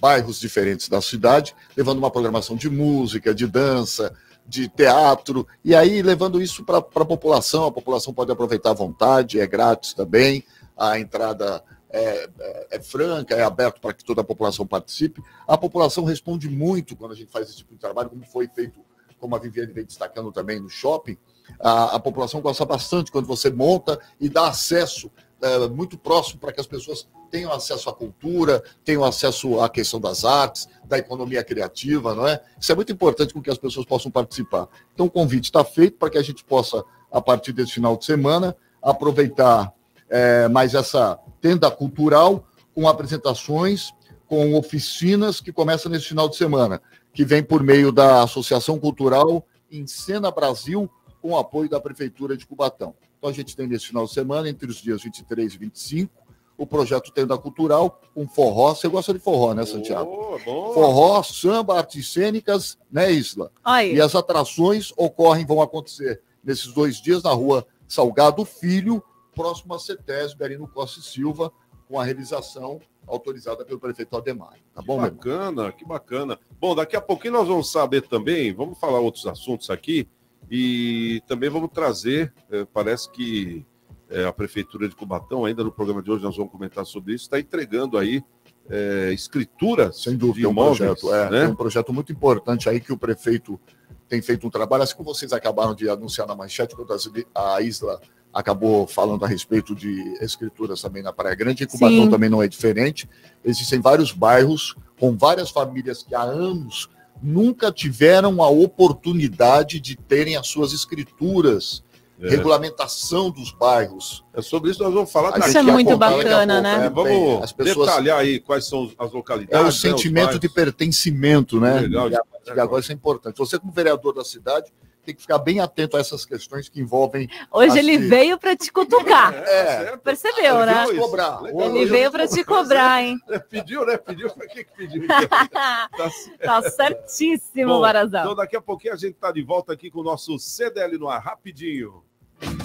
bairros diferentes da cidade, levando uma programação de música, de dança, de teatro, e aí levando isso para a população. A população pode aproveitar à vontade, é grátis também, a entrada é, é- é franca, é aberto para que toda a população participe. A população responde muito quando a gente faz esse tipo de trabalho, como foi feito, como a Viviane vem destacando também no shopping. A, a população gosta bastante quando você monta e dá acesso é, muito próximo para que as pessoas tenham acesso à cultura, tenham acesso à questão das artes, da economia criativa, não é? Isso é muito importante com que as pessoas possam participar. Então, o convite está feito para que a gente possa, a partir desse final de semana, aproveitar é, mais essa tenda cultural com apresentações, com oficinas que começam nesse final de semana, que vem por meio da Associação Cultural Encena Brasil, com apoio da Prefeitura de Cubatão. Então, a gente tem nesse final de semana, entre os dias 23 e 25, o projeto Tenda Cultural com forró. Você gosta de forró, né, Santiago? bom. Forró, samba, artes cênicas, né, Isla? Aí. E as atrações ocorrem, vão acontecer nesses dois dias na rua Salgado Filho, próximo a CETESB, ali no Costa e Silva, com a realização autorizada pelo prefeito Ademar. Tá bom, que bacana, que bacana. Bom, daqui a pouquinho nós vamos saber também, vamos falar outros assuntos aqui e também vamos trazer, eh, parece que eh, a Prefeitura de Cubatão, ainda no programa de hoje nós vamos comentar sobre isso, está entregando aí eh, escrituras Sem dúvida, de é um imóveis, projeto, é, né? é um projeto muito importante aí que o prefeito tem feito um trabalho, assim como vocês acabaram de anunciar na manchete, quando a Isla acabou falando a respeito de escrituras também na Praia Grande, em Cubatão Sim. também não é diferente. Existem vários bairros com várias famílias que há anos nunca tiveram a oportunidade de terem as suas escrituras, É. regulamentação dos bairros. É sobre isso que nós vamos falar daqui contar daqui a bacana, né? né? É, vamos as pessoas- detalhar aí quais são as localidades. É o né, sentimento bairros. de pertencimento, né? Legal, E agora isso é importante. Você, como vereador da cidade, tem que ficar bem atento a essas questões que envolvem. Hoje ele de- veio para te cutucar. *laughs* É, Percebeu, Ele né? cobrar. Ele veio para te cobrar, hein? *laughs* É, Pediu, né? Pediu, pra que que pediu? *laughs* tá certo. Tá certíssimo, Bom, Barazão. Então daqui a pouquinho a gente tá de volta aqui com o nosso CDL no ar, rapidinho.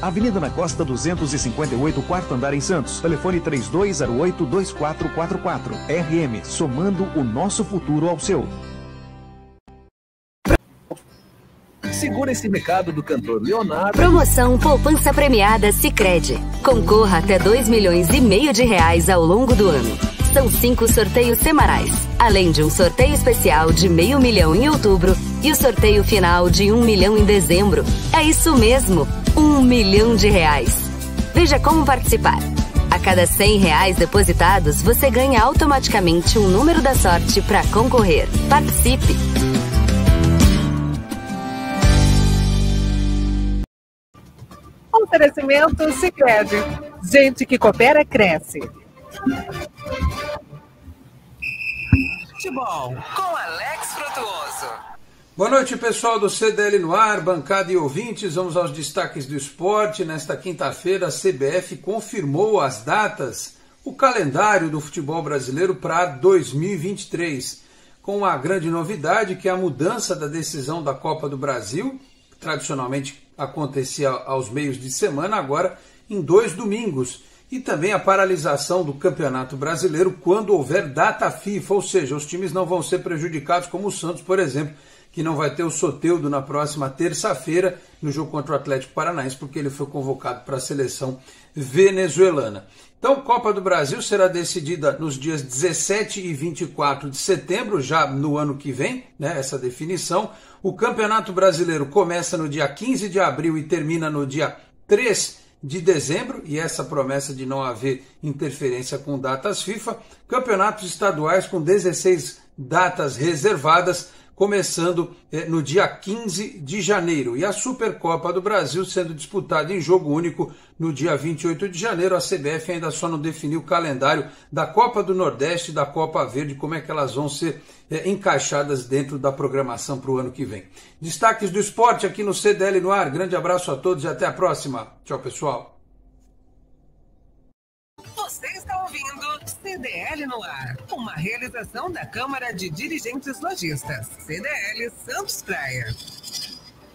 Avenida na Costa 258, quarto andar em Santos. Telefone 3208-2444. RM, somando o nosso futuro ao seu. Segura esse recado do cantor Leonardo. Promoção Poupança Premiada Sicredi. Concorra até 2 milhões e meio de reais ao longo do ano. São cinco sorteios semanais, além de um sorteio especial de meio milhão em outubro e o sorteio final de um milhão em dezembro. É isso mesmo, um milhão de reais. Veja como participar. A cada 100 reais depositados, você ganha automaticamente um número da sorte para concorrer. Participe! Oferecimento Sicredi. Gente que coopera cresce. Futebol com Alex Frutuoso. Boa noite, pessoal do CDL no ar, bancada e ouvintes. Vamos aos destaques do esporte. Nesta quinta-feira, a CBF confirmou as datas, o calendário do futebol brasileiro para 2023, com a grande novidade que é a mudança da decisão da Copa do Brasil, que tradicionalmente acontecia aos meios de semana, agora em dois domingos. E também a paralisação do Campeonato Brasileiro quando houver data FIFA, ou seja, os times não vão ser prejudicados, como o Santos, por exemplo, que não vai ter o Soteudo na próxima terça-feira no jogo contra o Atlético Paranaense, porque ele foi convocado para a seleção venezuelana. Então, Copa do Brasil será decidida nos dias 17 e 24 de setembro, já no ano que vem, né, essa definição. O Campeonato Brasileiro começa no dia 15 de abril e termina no dia 3 de dezembro, e essa promessa de não haver interferência com datas FIFA. Campeonatos estaduais com 16 datas reservadas começando eh, no dia 15 de janeiro. E a Supercopa do Brasil sendo disputada em jogo único no dia 28 de janeiro. A CBF ainda só não definiu o calendário da Copa do Nordeste e da Copa Verde, como é que elas vão ser eh, encaixadas dentro da programação para o ano que vem. Destaques do esporte aqui no CDL no ar. Grande abraço a todos e até a próxima. Tchau, pessoal. CDL no ar, uma realização da Câmara de Dirigentes Lojistas, CDL Santos Praia.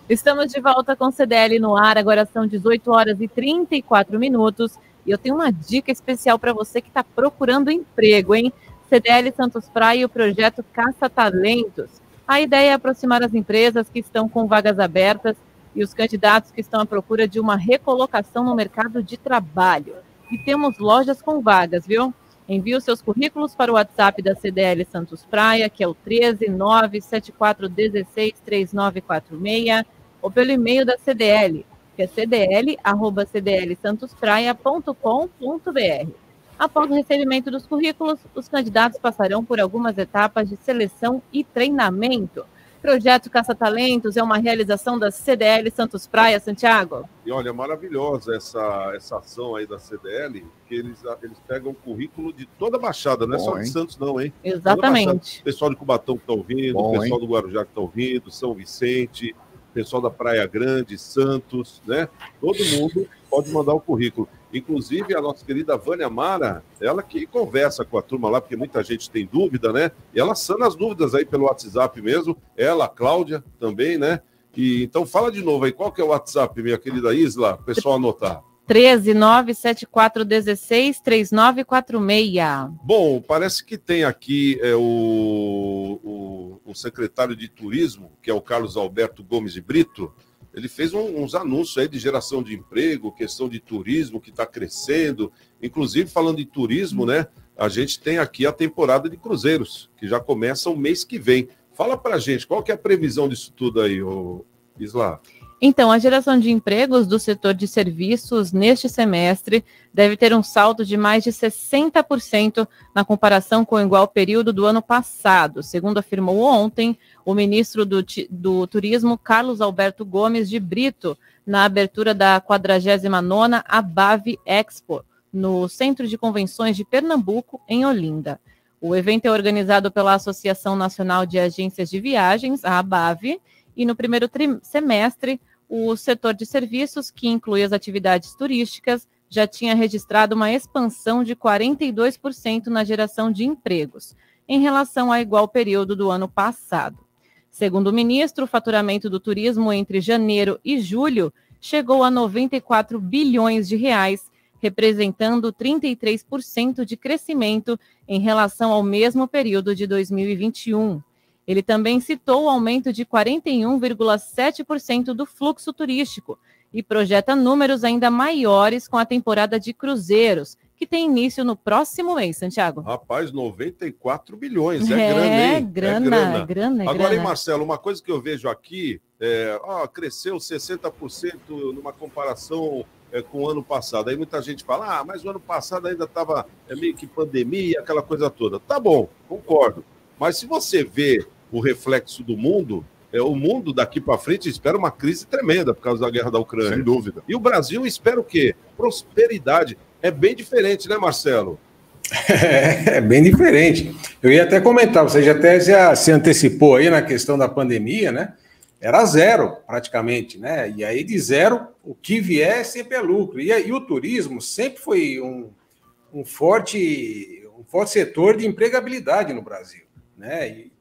Estamos de volta com CDL no ar, agora são 18 horas e 34 minutos. E eu tenho uma dica especial para você que está procurando emprego, hein? CDL Santos Praia e o projeto Caça Talentos. A ideia é aproximar as empresas que estão com vagas abertas e os candidatos que estão à procura de uma recolocação no mercado de trabalho. E temos lojas com vagas, viu? Envie os seus currículos para o WhatsApp da CDL Santos Praia, que é o 13974163946, ou pelo e-mail da CDL, que é cdl@cdlsantospraia.com.br. Após o recebimento dos currículos, os candidatos passarão por algumas etapas de seleção e treinamento. Projeto Caça Talentos é uma realização da CDL Santos Praia, Santiago. E olha, maravilhosa essa, essa ação aí da CDL, que eles, eles pegam o currículo de toda a Baixada, não é Bom, só de hein? Santos, não, hein? Exatamente. Pessoal de Cubatão que está ouvindo, Bom, pessoal hein? do Guarujá que está ouvindo, São Vicente, pessoal da Praia Grande, Santos, né? Todo mundo pode mandar o currículo. Inclusive, a nossa querida Vânia Mara, ela que conversa com a turma lá, porque muita gente tem dúvida, né? E ela sana as dúvidas aí pelo WhatsApp mesmo. Ela, a Cláudia, também, né? E, então, fala de novo aí, qual que é o WhatsApp, minha querida Isla, pessoal anotar. 13974163946. Bom, parece que tem aqui é, o, o, o secretário de Turismo, que é o Carlos Alberto Gomes de Brito, ele fez um, uns anúncios aí de geração de emprego, questão de turismo que está crescendo. Inclusive, falando de turismo, né? A gente tem aqui a temporada de cruzeiros, que já começa o mês que vem. Fala para gente, qual que é a previsão disso tudo aí, ô Isla? Então, a geração de empregos do setor de serviços neste semestre deve ter um salto de mais de 60% na comparação com o igual período do ano passado, segundo afirmou ontem o ministro do, do Turismo, Carlos Alberto Gomes de Brito, na abertura da 49ª ABAV Expo, no Centro de Convenções de Pernambuco, em Olinda. O evento é organizado pela Associação Nacional de Agências de Viagens, a ABAV, e no primeiro semestre, o setor de serviços, que inclui as atividades turísticas, já tinha registrado uma expansão de 42% na geração de empregos, em relação ao igual período do ano passado. Segundo o ministro, o faturamento do turismo entre janeiro e julho chegou a 94 bilhões de reais, representando 33% de crescimento em relação ao mesmo período de 2021. Ele também citou o aumento de 41,7% do fluxo turístico e projeta números ainda maiores com a temporada de cruzeiros, que tem início no próximo mês, Santiago. Rapaz, 94 bilhões, é, é grana, hein? Grana, é grana, grana. É Agora, grana. hein, Marcelo, uma coisa que eu vejo aqui, é, ó, cresceu 60% numa comparação é, com o ano passado. Aí muita gente fala, ah, mas o ano passado ainda estava é, meio que pandemia, aquela coisa toda. Tá bom, concordo. Mas se você vê o reflexo do mundo, é, o mundo daqui para frente espera uma crise tremenda por causa da guerra da Ucrânia. Sem dúvida. E o Brasil espera o quê? Prosperidade. É bem diferente, né, Marcelo? É, *laughs* é bem diferente. Eu ia até comentar, você já até já se antecipou aí na questão da pandemia, né? Era zero, praticamente, né? E aí de zero, o que vier sempre é lucro. E, e o turismo sempre foi um, um, forte, um forte setor de empregabilidade no Brasil, né? E,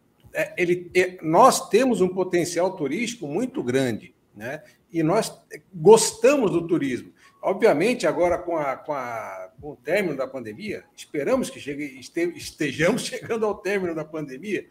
ele, é, nós temos um potencial turístico muito grande, né? E nós gostamos do turismo. Obviamente, agora com, a, com, a, com o término da pandemia, esperamos que chegue, estejamos *laughs* chegando ao término da pandemia,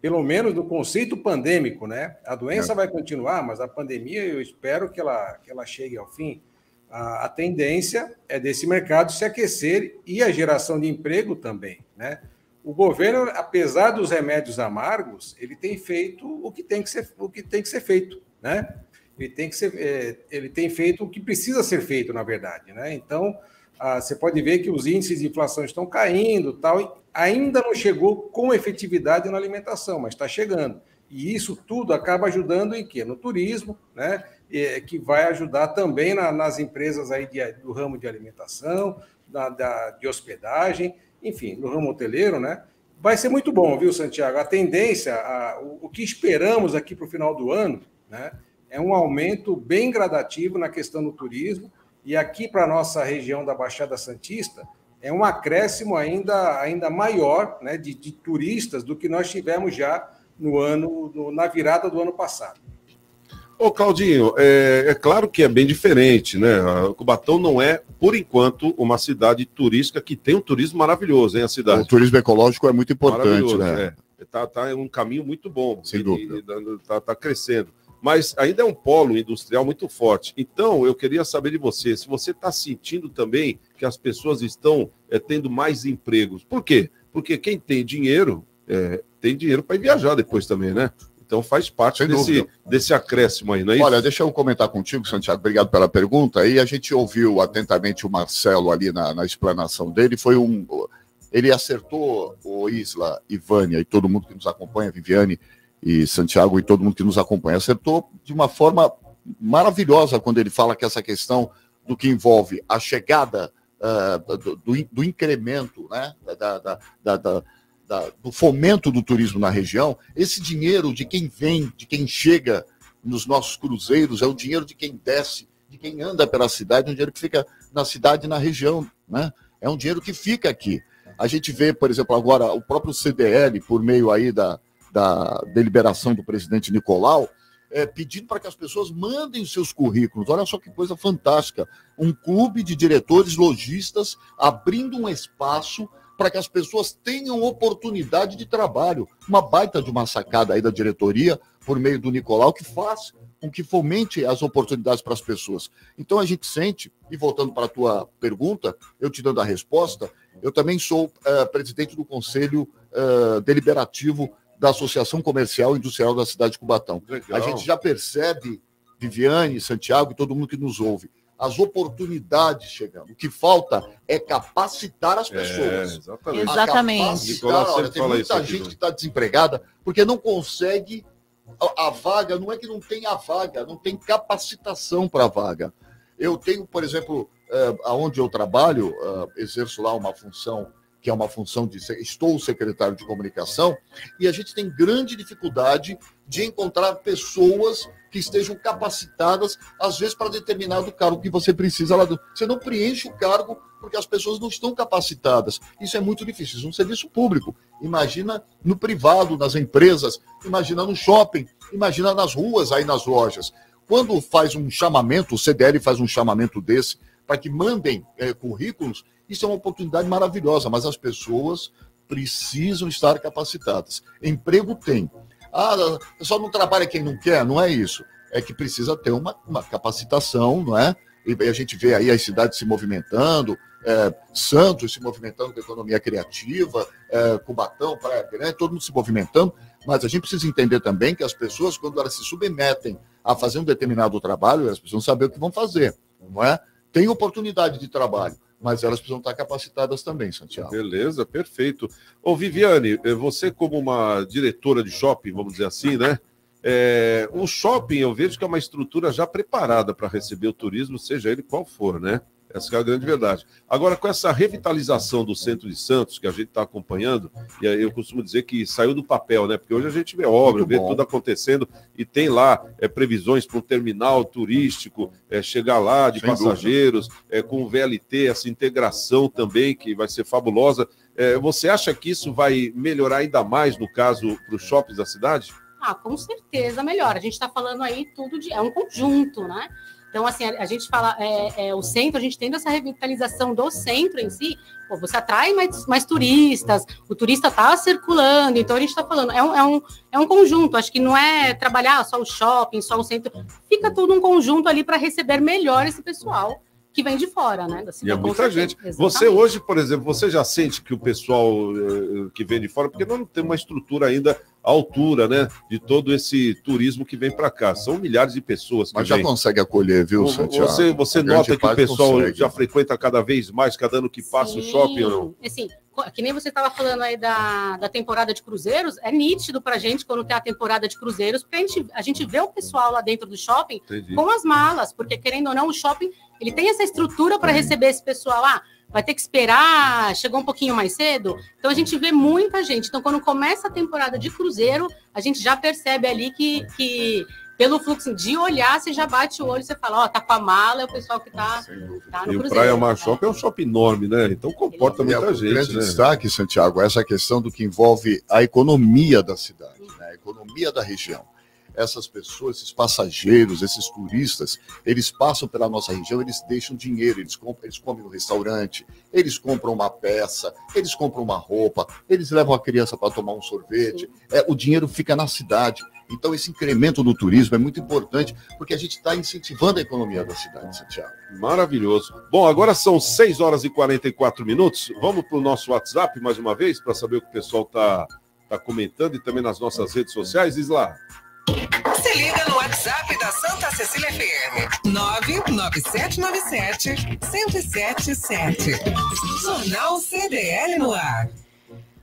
pelo menos no conceito pandêmico, né? A doença é. vai continuar, mas a pandemia eu espero que ela, que ela chegue ao fim. A, a tendência é desse mercado se aquecer e a geração de emprego também, né? O governo, apesar dos remédios amargos, ele tem feito o que tem que ser, o que tem que ser feito, né? ele tem que ser, é, ele tem feito o que precisa ser feito, na verdade, né? Então, ah, você pode ver que os índices de inflação estão caindo, tal, ainda não chegou com efetividade na alimentação, mas está chegando. E isso tudo acaba ajudando em quê? No turismo, né? É, que vai ajudar também na, nas empresas aí do ramo de alimentação, da, de hospedagem, enfim, no ramo hoteleiro, né? Vai ser muito bom, viu, Santiago? A tendência, a, o, o que esperamos aqui para o final do ano, né? é um aumento bem gradativo na questão do turismo, e aqui para a nossa região da Baixada Santista, é um acréscimo ainda, ainda maior né, de, de turistas do que nós tivemos já no ano, no, na virada do ano passado. Ô, Claudinho, é, é, claro que é bem diferente, né? O Cubatão não é, por enquanto, uma cidade turística que tem um turismo maravilhoso, hein, a cidade. O turismo ecológico é muito importante, né? É. Tá, tá um caminho muito bom. Sem dúvida. Está tá crescendo mas ainda é um polo industrial muito forte. Então, eu queria saber de você, se você está sentindo também que as pessoas estão é, tendo mais empregos. Por quê? Porque quem tem dinheiro, é, tem dinheiro para viajar depois também, né? Então faz parte desse, desse acréscimo aí, não é isso? Olha, deixa eu comentar contigo, Santiago, obrigado pela pergunta. E a gente ouviu atentamente o Marcelo ali na, na explanação dele, foi um. Ele acertou o Isla, Ivânia e todo mundo que nos acompanha, Viviane, e Santiago e todo mundo que nos acompanha. Acertou de uma forma maravilhosa quando ele fala que essa questão do que envolve a chegada uh, do, do, do, incremento, né, da, da, da, da, do fomento do turismo na região, esse dinheiro de quem vem, de quem chega nos nossos cruzeiros, é o dinheiro de quem desce, de quem anda pela cidade, é um dinheiro que fica na cidade e na região, né? É um dinheiro que fica aqui. A gente vê, por exemplo, agora o próprio CDL, por meio aí da, da deliberação do presidente Nicolau, é, pedindo para que as pessoas mandem seus currículos. Olha só que coisa fantástica. Um clube de diretores lojistas abrindo um espaço para que as pessoas tenham oportunidade de trabalho. Uma baita de uma sacada aí da diretoria, por meio do Nicolau, que faz com que fomente as oportunidades para as pessoas. Então a gente sente, e voltando para a tua pergunta, eu te dando a resposta, eu também sou uh, presidente do Conselho uh, Deliberativo da Associação Comercial e Industrial da cidade de Cubatão. Legal. A gente já percebe, Viviane, Santiago e todo mundo que nos ouve, as oportunidades chegando. O que falta é capacitar as é, pessoas. É, exatamente. exatamente. Olha, tem muita gente que está desempregada porque não consegue a, a, vaga, não é que não tem a vaga, não tem capacitação para a vaga. Eu tenho, por exemplo, é, aonde eu trabalho, é, exerço lá uma função que é uma função de estou secretário de comunicação, e a gente tem grande dificuldade de encontrar pessoas que estejam capacitadas, às vezes, para determinado cargo que você precisa lá. Do... Você não preenche o cargo porque as pessoas não estão capacitadas. Isso é muito difícil. Isso é um serviço público. Imagina no privado, nas empresas, imagina no shopping, imagina nas ruas, aí nas lojas. Quando faz um chamamento, o CDL faz um chamamento desse, para que mandem é, currículos, isso é uma oportunidade maravilhosa, mas as pessoas precisam estar capacitadas. Emprego tem. Ah, só não trabalha quem não quer, não é isso. É que precisa ter uma, uma capacitação, não é? E a gente vê aí as cidades se movimentando, é, Santos se movimentando com economia criativa, é, Cubatão, Praia Grande, todo mundo se movimentando, mas a gente precisa entender também que as pessoas, quando elas se submetem a fazer um determinado trabalho, elas precisam saber o que vão fazer, não é? têm oportunidade de trabalho, mas elas precisam estar capacitadas também, Santiago. Beleza, perfeito. Ô, Viviane, eh, você como uma diretora de shopping, vamos dizer assim, né? É, o shopping eu vejo que é uma estrutura já preparada para receber o turismo, seja ele qual for, né? Essa é a grande verdade. Agora, com essa revitalização do centro de Santos, que a gente está acompanhando, e eu costumo dizer que saiu do papel, né? Porque hoje a gente vê obra, Muito vê bom. tudo acontecendo e tem lá é, previsões para um terminal turístico, é, chegar lá de Sem passageiros, é, com o VLT, essa integração também, que vai ser fabulosa. É, você acha que isso vai melhorar ainda mais, no caso, para os shoppings da cidade? Ah, com certeza melhor. A gente está falando aí tudo de. É um conjunto, né? Então, assim, a, a gente fala, é, é, o centro, a gente tendo essa revitalização do centro em si, pô, você atrai mais, mais turistas, o turista está circulando, então a gente está falando, é um, é, um, é um conjunto, acho que não é trabalhar só o shopping, só o centro, fica tudo um conjunto ali para receber melhor esse pessoal que vem de fora, né? E é muita gente. Exatamente. Você hoje, por exemplo, você já sente que o pessoal eh, que vem de fora, porque não temos uma estrutura ainda à altura, né? De todo esse turismo que vem para cá. São milhares de pessoas que Mas já vêm. consegue acolher, viu, Santiago? Você, você nota que o pessoal consegue. já frequenta cada vez mais, cada ano que passa o shopping ou não? Assim, que nem você estava falando aí da, da temporada de cruzeiros, é nítido para a gente quando tem a temporada de cruzeiros, porque a gente, a gente vê o pessoal lá dentro do shopping Entendi. com as malas, porque querendo ou não, o shopping ele tem essa estrutura para receber esse pessoal. Ah, vai ter que esperar, chegou um pouquinho mais cedo. Então a gente vê muita gente. Então, quando começa a temporada de cruzeiro, a gente já percebe ali que, que pelo fluxo de olhar, você já bate o olho, você fala, ó, tá com a mala, é o pessoal que tá, tá no E o cruzeiro. Praia Mar Shopping é um shopping enorme, né? Então comporta E é muita o gente, grande né? destaque, Santiago, é essa questão do que envolve a economia da cidade, né? a economia da região. Essas pessoas, esses passageiros, esses turistas, eles passam pela nossa região, eles deixam dinheiro, eles, compram, eles comem no restaurante, eles compram uma peça, eles compram uma roupa, eles levam a criança para tomar um sorvete. É, o dinheiro fica na cidade. Então, esse incremento do turismo é muito importante, porque a gente está incentivando a economia da cidade, Santiago. Maravilhoso. Bom, agora são 6 horas e 44 minutos. Vamos para o nosso WhatsApp mais uma vez, para saber o que o pessoal está tá comentando e também nas nossas redes sociais. Isla. Se liga no WhatsApp da Santa Cecília FM. 99797 1077. Jornal CDL no ar.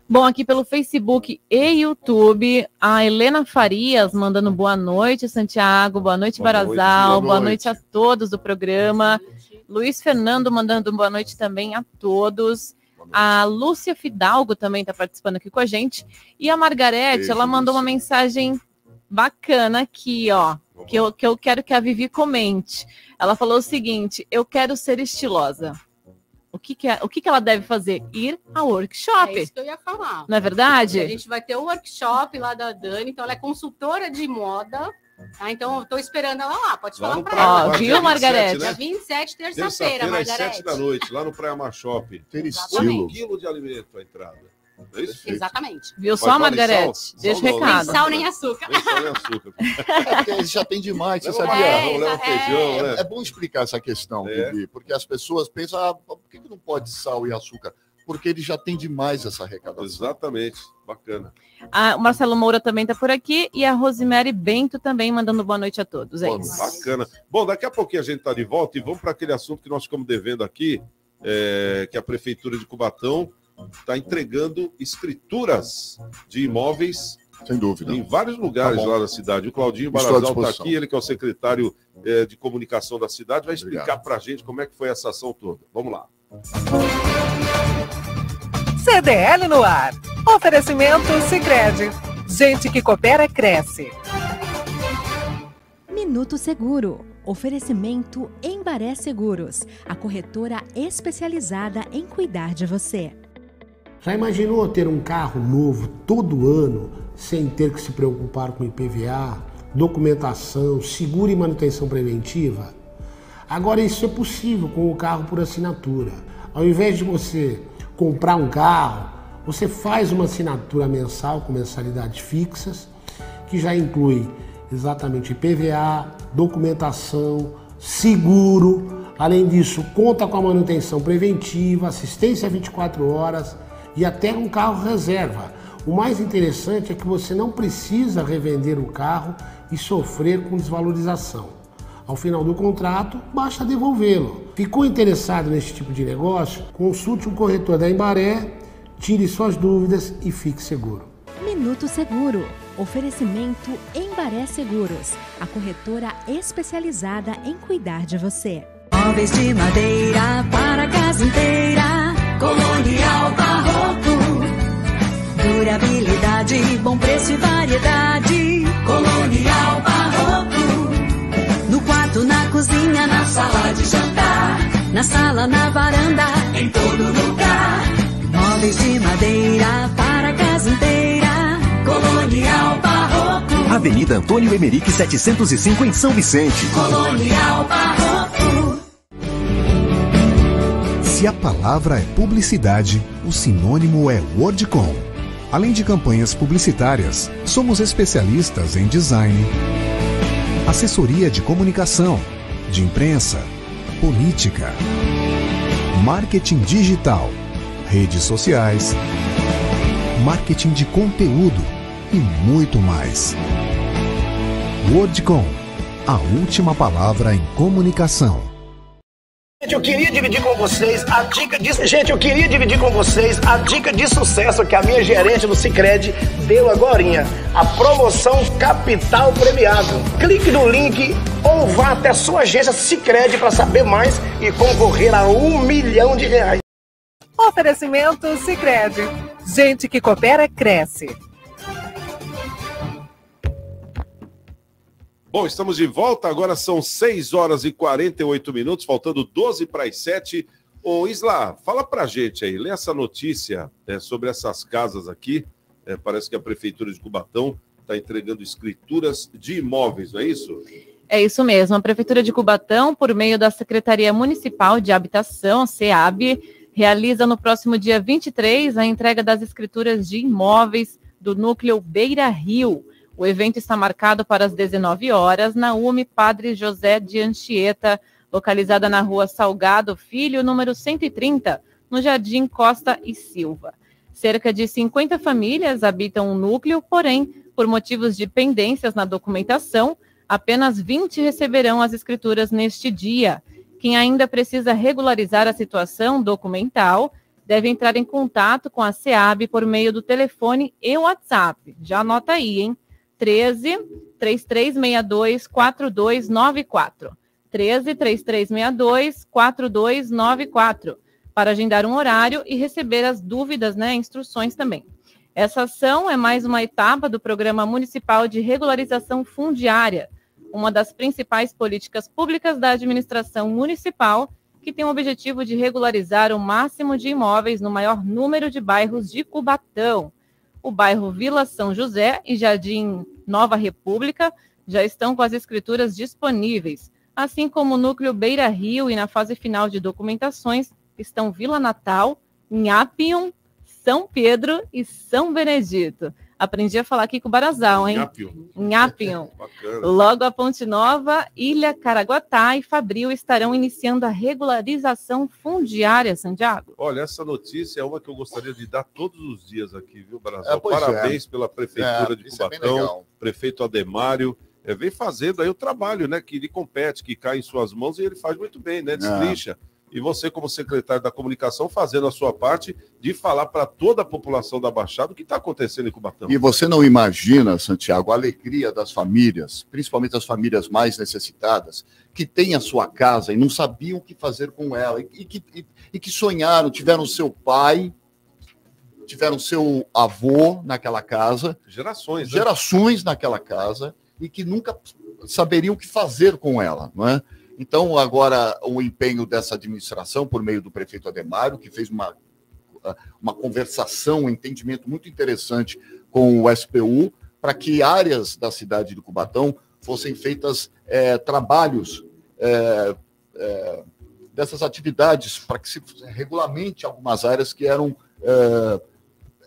Bom, aqui pelo Facebook e YouTube, a Helena Farias mandando boa noite, Santiago, boa noite, Boa noite, Barazal, boa boa noite. noite a todos do programa. Luiz Fernando mandando boa noite também a todos. A Lúcia Fidalgo também está participando aqui com a gente. E a Margarete, Beijo, ela mandou uma mensagem bacana aqui, ó. Que eu, que eu quero que a Vivi comente. Ela falou o seguinte: eu quero ser estilosa. O que, que, é- o que, que ela deve fazer? Ir ao workshop. É isso que eu ia falar. Não é verdade? A gente vai ter o workshop lá da Dani, então ela é consultora de moda. Tá? Então eu tô esperando ela lá, pode Lá falar para ela. Mar, dia 27, né? Dia 27, terça-feira, às Margarete. 7 da noite, lá no Praia Mar Shopping. Ter estilo. Um quilo de alimento a entrada. É isso? Exatamente. Viu só, Margarete? sal? Deixa Sal o não, recado. Nem sal nem açúcar. Nem sal nem açúcar. *laughs* É já tem demais, você Leva sabia? leva um feijão, é, né? é bom explicar essa questão, É. Vivi, porque as pessoas pensam, ah, por que que não pode sal e açúcar? Porque ele já tem demais essa arrecadação. Exatamente, bacana. Ah, o Marcelo Moura também está por aqui e a Rosemary Bento também mandando boa noite a todos. É isso. Bacana. Bom, daqui a pouquinho a gente está de volta e vamos para aquele assunto que nós ficamos devendo aqui, é, que a Prefeitura de Cubatão está entregando escrituras de imóveis Sem dúvida. em vários lugares Tá lá da cidade. O Claudinho Barazal está aqui, ele que é o secretário é, de comunicação da cidade, vai explicar para a gente como é que foi essa ação toda. Vamos lá. CDL no ar. Oferecimento Sicredi. Gente que coopera cresce. Minuto Seguro. Oferecimento Embaré Seguros, a corretora especializada em cuidar de você. Já imaginou ter um carro novo todo ano sem ter que se preocupar com IPVA, documentação, seguro e manutenção preventiva? Agora isso é possível com o carro por assinatura. Ao invés de você comprar um carro, você faz uma assinatura mensal com mensalidades fixas, que já inclui exatamente IPVA, documentação, seguro. Além disso, conta com a manutenção preventiva, assistência 24 horas e até um carro reserva. O mais interessante é que você não precisa revender o carro e sofrer com desvalorização. Ao final do contrato, basta devolvê-lo. Ficou interessado nesse tipo de negócio? Consulte um corretor da Embaré, tire suas dúvidas e fique seguro. Minuto Seguro. Oferecimento Embaré Seguros, a corretora especializada em cuidar de você. Móveis de madeira para a casa inteira. Colonial Barroco. Durabilidade, bom preço e variedade. Colonial Barroco. No quarto, na cozinha, na sala de jantar. Na sala, na varanda, em todo lugar. Móveis de madeira para a casa inteira. Colonial Barroco. Avenida Antônio Emerick 705 em São Vicente. Colonial Barroco. Se a palavra é publicidade, o sinônimo é Wordcom. Além de campanhas publicitárias, somos especialistas em design, assessoria de comunicação, de imprensa, política, marketing digital, redes sociais, marketing de conteúdo e muito mais. Wordcom, a última palavra em comunicação. Gente, eu queria dividir com vocês a dica de gente, eu queria dividir com vocês a dica de sucesso que a minha gerente do Sicredi deu agorinha, a promoção Capital Premiado. Clique no link ou vá até sua agência Sicredi para saber mais e concorrer a um milhão de reais. Oferecimento Sicredi. Gente que coopera cresce. Bom, estamos de volta. Agora são 6 horas e 48 minutos, faltando 12 para as 7. Ô, Isla, fala pra gente aí, lê essa notícia é, sobre essas casas aqui. É, parece que a Prefeitura de Cubatão está entregando escrituras de imóveis, não é isso? É isso mesmo. A Prefeitura de Cubatão, por meio da Secretaria Municipal de Habitação, SEAB, realiza no próximo dia 23 a entrega das escrituras de imóveis do núcleo Beira Rio. O evento está marcado para as 19 horas na UME Padre José de Anchieta, localizada na rua Salgado Filho, número 130, no Jardim Costa e Silva. Cerca de 50 famílias habitam o núcleo, porém, por motivos de pendências na documentação, apenas 20 receberão as escrituras neste dia. Quem ainda precisa regularizar a situação documental deve entrar em contato com a SEAB por meio do telefone e WhatsApp. Já anota aí, hein? 13 3362 4294. 13 3362 4294 para agendar um horário e receber as dúvidas, né, instruções também. Essa ação é mais uma etapa do Programa Municipal de Regularização Fundiária, uma das principais políticas públicas da administração municipal, que tem o objetivo de regularizar o máximo de imóveis no maior número de bairros de Cubatão. O bairro Vila São José e Jardim Nova República já estão com as escrituras disponíveis, assim como o núcleo Beira Rio e na fase final de documentações estão Vila Natal, Nhapium, São Pedro e São Benedito. Aprendi a falar aqui com o Barazal, hein? Nhapium. Nhapium. *laughs* Logo a Ponte Nova, Ilha Caraguatá e Fabril estarão iniciando a regularização fundiária, Santiago. Olha, essa notícia é uma que eu gostaria de dar todos os dias aqui, viu, Brasil? É, pois Parabéns é. pela Prefeitura É, de é Cubatão, prefeito Ademário. É, vem fazendo aí o trabalho, né? Que lhe compete, que cai em suas mãos e ele faz muito bem, né? Destrincha. E você, como secretário da comunicação, fazendo a sua parte de falar para toda a população da Baixada o que está acontecendo em Cubatão. E você não imagina, Santiago, a alegria das famílias, principalmente as famílias mais necessitadas, que têm a sua casa e não sabiam o que fazer com ela, e, que, e- e que sonharam, tiveram seu pai, tiveram seu avô naquela casa, Gerações, né? gerações naquela casa, e que nunca saberiam o que fazer com ela, não é? Então, agora, o empenho dessa administração, por meio do prefeito Ademário, que fez uma, uma conversação, um entendimento muito interessante com o SPU, para que áreas da cidade de Cubatão fossem feitas eh, trabalhos eh, eh, dessas atividades, para que se regulamente algumas áreas que eram, eh,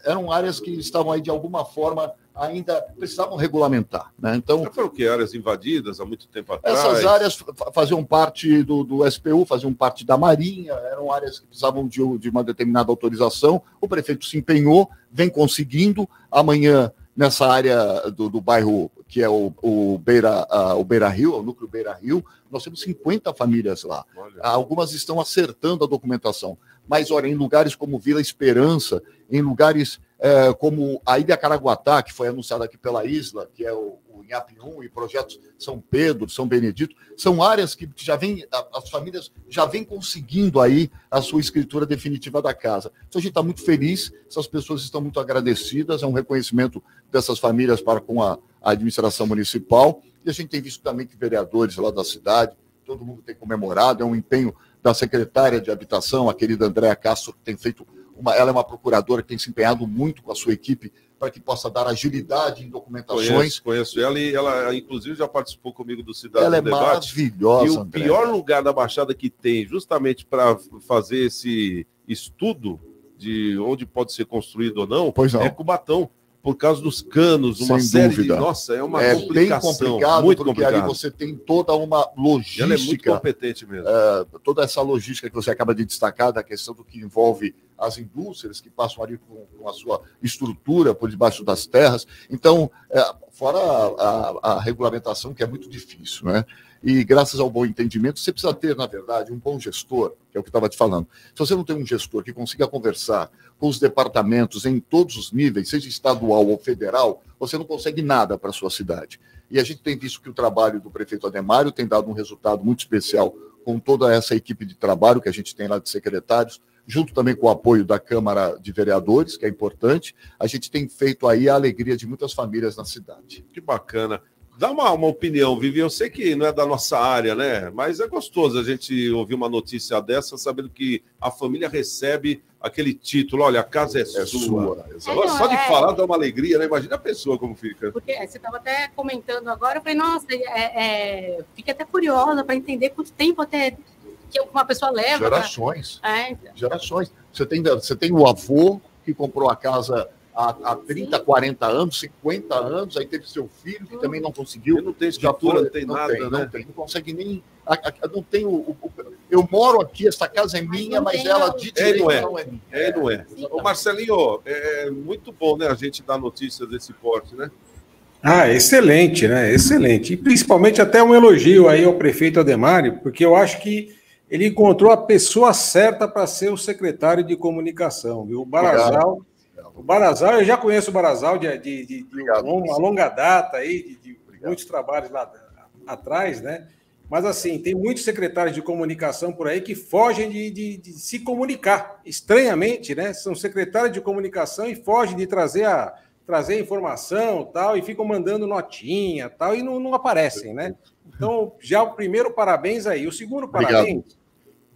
eram áreas que estavam aí de alguma forma ainda precisavam regulamentar. Né? Então, Já foram que áreas invadidas há muito tempo atrás? essas áreas fa- faziam parte do, do SPU, faziam parte da Marinha, eram áreas que precisavam de, de uma determinada autorização. O prefeito se empenhou, vem conseguindo. Amanhã, nessa área do, do bairro que é o, o, Beira, uh, o Beira Rio, o núcleo Beira Rio, nós temos 50 famílias lá. Olha. Algumas estão acertando a documentação. Mas, olha, em lugares como Vila Esperança, em lugares é, como a Ilha Caraguatá, que foi anunciada aqui pela Isla, que é o, o INAP1 e projetos São Pedro, São Benedito, são áreas que já vem, as famílias já vêm conseguindo aí a sua escritura definitiva da casa. Então a gente está muito feliz, essas pessoas estão muito agradecidas, é um reconhecimento dessas famílias para com a, a administração municipal, e a gente tem visto também que vereadores lá da cidade, todo mundo tem comemorado, é um empenho da secretária de Habitação, a querida Andréa Castro, que tem feito uma, ela é uma procuradora que tem se empenhado muito com a sua equipe para que possa dar agilidade em documentações. Conheço, conheço ela e ela, inclusive, já participou comigo do Cidadão ela é Debate. maravilhosa. E o André. pior lugar da Baixada que tem, justamente para fazer esse estudo de onde pode ser construído ou não, não. é Cubatão por causa dos canos, uma Sem série dúvida. de. Nossa, é uma é complicação. bem complicado, muito porque complicado. ali você tem toda uma logística. Ela é muito competente mesmo. é, toda essa logística que você acaba de destacar, da questão do que envolve as indústrias que passam ali com, com a sua estrutura por debaixo das terras. Então, é, fora a, a, a regulamentação, que é muito difícil, né? E graças ao bom entendimento, você precisa ter, na verdade, um bom gestor, que é o que estava te falando. Se você não tem um gestor que consiga conversar com os departamentos em todos os níveis, seja estadual ou federal, você não consegue nada para a sua cidade. E a gente tem visto que o trabalho do prefeito Ademário tem dado um resultado muito especial com toda essa equipe de trabalho que a gente tem lá de secretários, junto também com o apoio da Câmara de Vereadores, que é importante. A gente tem feito aí a alegria de muitas famílias na cidade. Que bacana. Dá uma, uma opinião, Vivi. Eu sei que não é da nossa área, né? Mas é gostoso a gente ouvir uma notícia dessa, sabendo que a família recebe aquele título: olha, a casa é, sua. sua, Só, exato. só de É. falar dá uma alegria, né? Imagina a pessoa como fica. Porque é, você estava até comentando agora, eu falei, nossa, é, é, fiquei até curiosa para entender quanto tempo até que uma pessoa leva. pra- Gerações. É, então. Gerações. Você tem, você tem o avô que comprou a casa há, há 30, 40 anos, 50 anos, aí teve seu filho que também não conseguiu. não tem escritura, não tem nada, tem, né? Não tem, não consegue nem. a- a- não tem o, o- Eu moro aqui, essa casa é minha, não mas ela de É, direito não é. não é minha. É, não é. Ô, Marcelinho, é muito bom, né? A gente dar notícias desse porte, né? Ah, excelente, né? Excelente. E principalmente até um elogio aí ao prefeito Ademário, porque eu acho que ele encontrou a pessoa certa para ser o secretário de comunicação, viu? O Barazal. O Barazal, eu já conheço o Barazal de, de, de- de uma longa data aí, de, muitos trabalhos lá atrás, né? Mas assim, tem muitos secretários de comunicação por aí que fogem de, de- se comunicar. Estranhamente, né? São secretários de comunicação e fogem de trazer a trazer informação tal, e ficam mandando notinha tal, e não, não aparecem, né? Então, já o primeiro parabéns aí. O segundo Obrigado. parabéns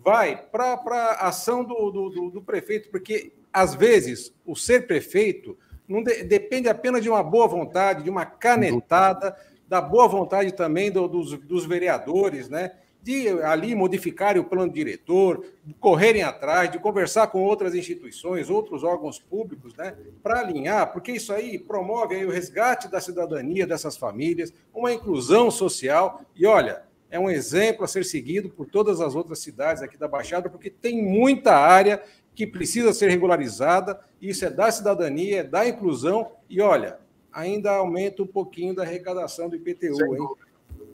vai para a ação do, do, do- do prefeito, porque às vezes o ser prefeito não de- depende apenas de uma boa vontade, de uma canetada, da boa vontade também do- dos, dos vereadores, né? De ali modificarem o plano diretor, correrem atrás, de conversar com outras instituições, outros órgãos públicos, né? Para alinhar, porque isso aí promove aí o resgate da cidadania dessas famílias, uma inclusão social. E olha, é um exemplo a ser seguido por todas as outras cidades aqui da Baixada, porque tem muita área que precisa ser regularizada. Isso é da cidadania, é da inclusão. E olha, ainda aumenta um pouquinho da arrecadação do IPTU, hein?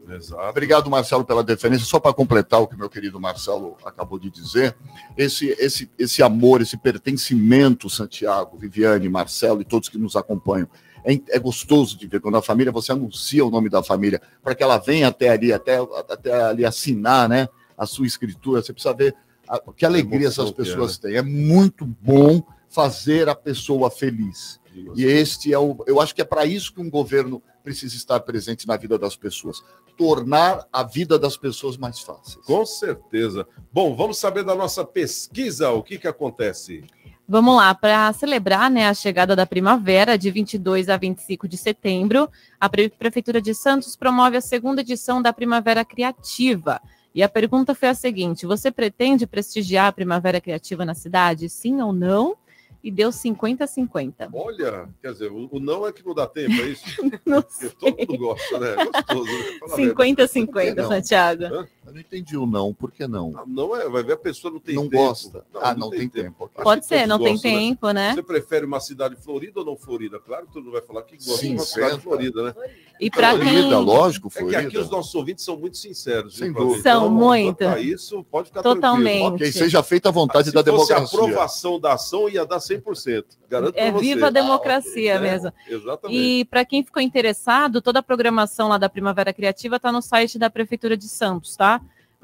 Exato. Obrigado, Marcelo, pela deferência. Só para completar o que meu querido Marcelo acabou de dizer, esse, esse, esse amor, esse pertencimento, Santiago, Viviane, Marcelo e todos que nos acompanham, é, é gostoso de ver quando a família, você anuncia o nome da família, para que ela venha até ali, até, até ali assinar né, a sua escritura. Você precisa ver a- que alegria essas que pessoas têm. É muito bom fazer a pessoa feliz. E este é o. Eu acho que é para isso que um governo precisa estar presente na vida das pessoas tornar a vida das pessoas mais fácil. Com certeza. Bom, vamos saber da nossa pesquisa, o que, que acontece? Vamos lá, para celebrar né, a chegada da primavera, de 22 a 25 de setembro, a Pre- Prefeitura de Santos promove a segunda edição da Primavera Criativa. E a pergunta foi a seguinte: você pretende prestigiar a Primavera Criativa na cidade? Sim ou não? E deu 50-50. Olha, quer dizer, o, o não é que não dá tempo, é isso? *laughs* Não Porque todo mundo gosta, né? É gostoso. né? Fala a verdade. Por que 50-50, não? Santiago. Hã? Eu não entendi o não, por que não? Não é, vai ver a pessoa não tem Não tempo. gosta. Ah, não tem tempo, ok. Acho Pode ser, não tem gostam, tempo, né? Você prefere uma cidade florida ou não florida? Claro que todo mundo vai falar que gosta Sim, de uma cidade certo. florida, né? E pra quem- Florida, lógico, É que Florida. aqui os nossos ouvintes são muito sinceros. Sem viu, dúvida. São Então, muito. isso, pode ficar Totalmente. tranquilo. Ok, seja feita a vontade Se da fosse a democracia. aprovação da ação, ia dar 100%. Garanto É viva a democracia É, mesmo. Exatamente. E para quem ficou interessado, toda a programação lá da Primavera Criativa está no site da Prefeitura de Santos, tá?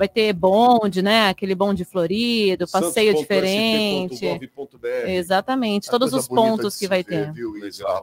Vai ter bonde, né? Aquele bonde florido, passeio diferente. Exatamente, todos os pontos que vai ver, ter.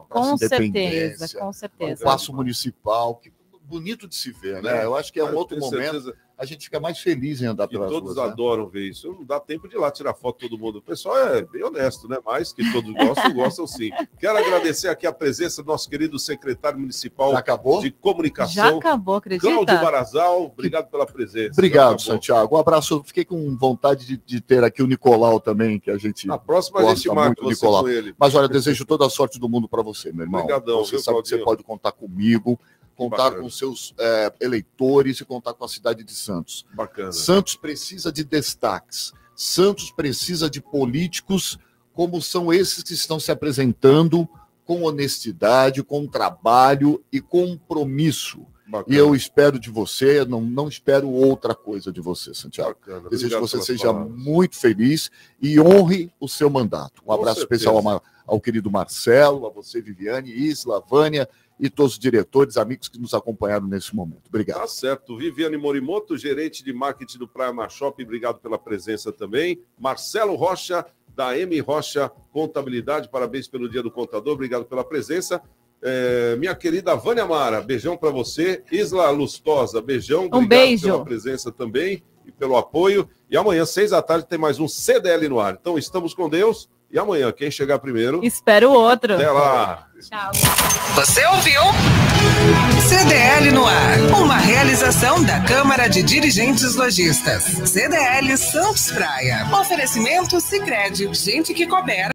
Com certeza, com certeza. O Paço Municipal, que bonito de se ver, né? É. Eu acho que é um outro momento. A gente fica mais feliz em andar E pelas todos ruas. né? adoram ver isso. Não dá tempo de ir lá tirar foto todo mundo. O pessoal é bem honesto, né? Mas que todos gostam, *laughs* gostam sim. Quero agradecer aqui a presença do nosso querido secretário municipal de comunicação. Já acabou, acredita? Cláudio Barazal, obrigado pela presença. Obrigado. Santiago. Um abraço. Fiquei com vontade de, de ter aqui o Nicolau também, que a gente. Na próxima a gosta gente marca muito, você Nicolau. com ele. Mas olha, desejo toda a sorte do mundo para você, meu irmão. Obrigadão, você viu, sabe que você Claudinho? pode contar comigo, contar bacana. com seus é, eleitores e contar com a cidade de Santos. Bacana. Santos precisa de destaques. Santos precisa de políticos como são esses que estão se apresentando com honestidade, com trabalho e compromisso. Bacana. E eu espero de você, não, não espero outra coisa de você, Santiago. Bacana. Desejo que Obrigado você pelas seja palavras. muito feliz e honre o seu mandato. Um abraço especial ao, ao querido Marcelo, a você, Viviane, Isla, Vânia e todos os diretores, amigos que nos acompanharam nesse momento. Obrigado. Tá certo. Viviane Morimoto, gerente de marketing do Praia Mar Shopping, obrigado pela presença também. Marcelo Rocha, da M Rocha Contabilidade, parabéns pelo Dia do Contador, obrigado pela presença. É, minha querida Vânia Mara, beijão para você. Isla Lustosa, beijão. obrigado beijo. pela presença também e pelo apoio. E amanhã, seis da tarde, tem mais um CDL no ar. Então, estamos com Deus. E amanhã, quem chegar primeiro. Espero o outro. Até lá. Tchau. Você ouviu? CDL no ar. Uma realização da Câmara de Dirigentes Lojistas. CDL Santos Praia. Oferecimento Sicredi. Gente que coopera.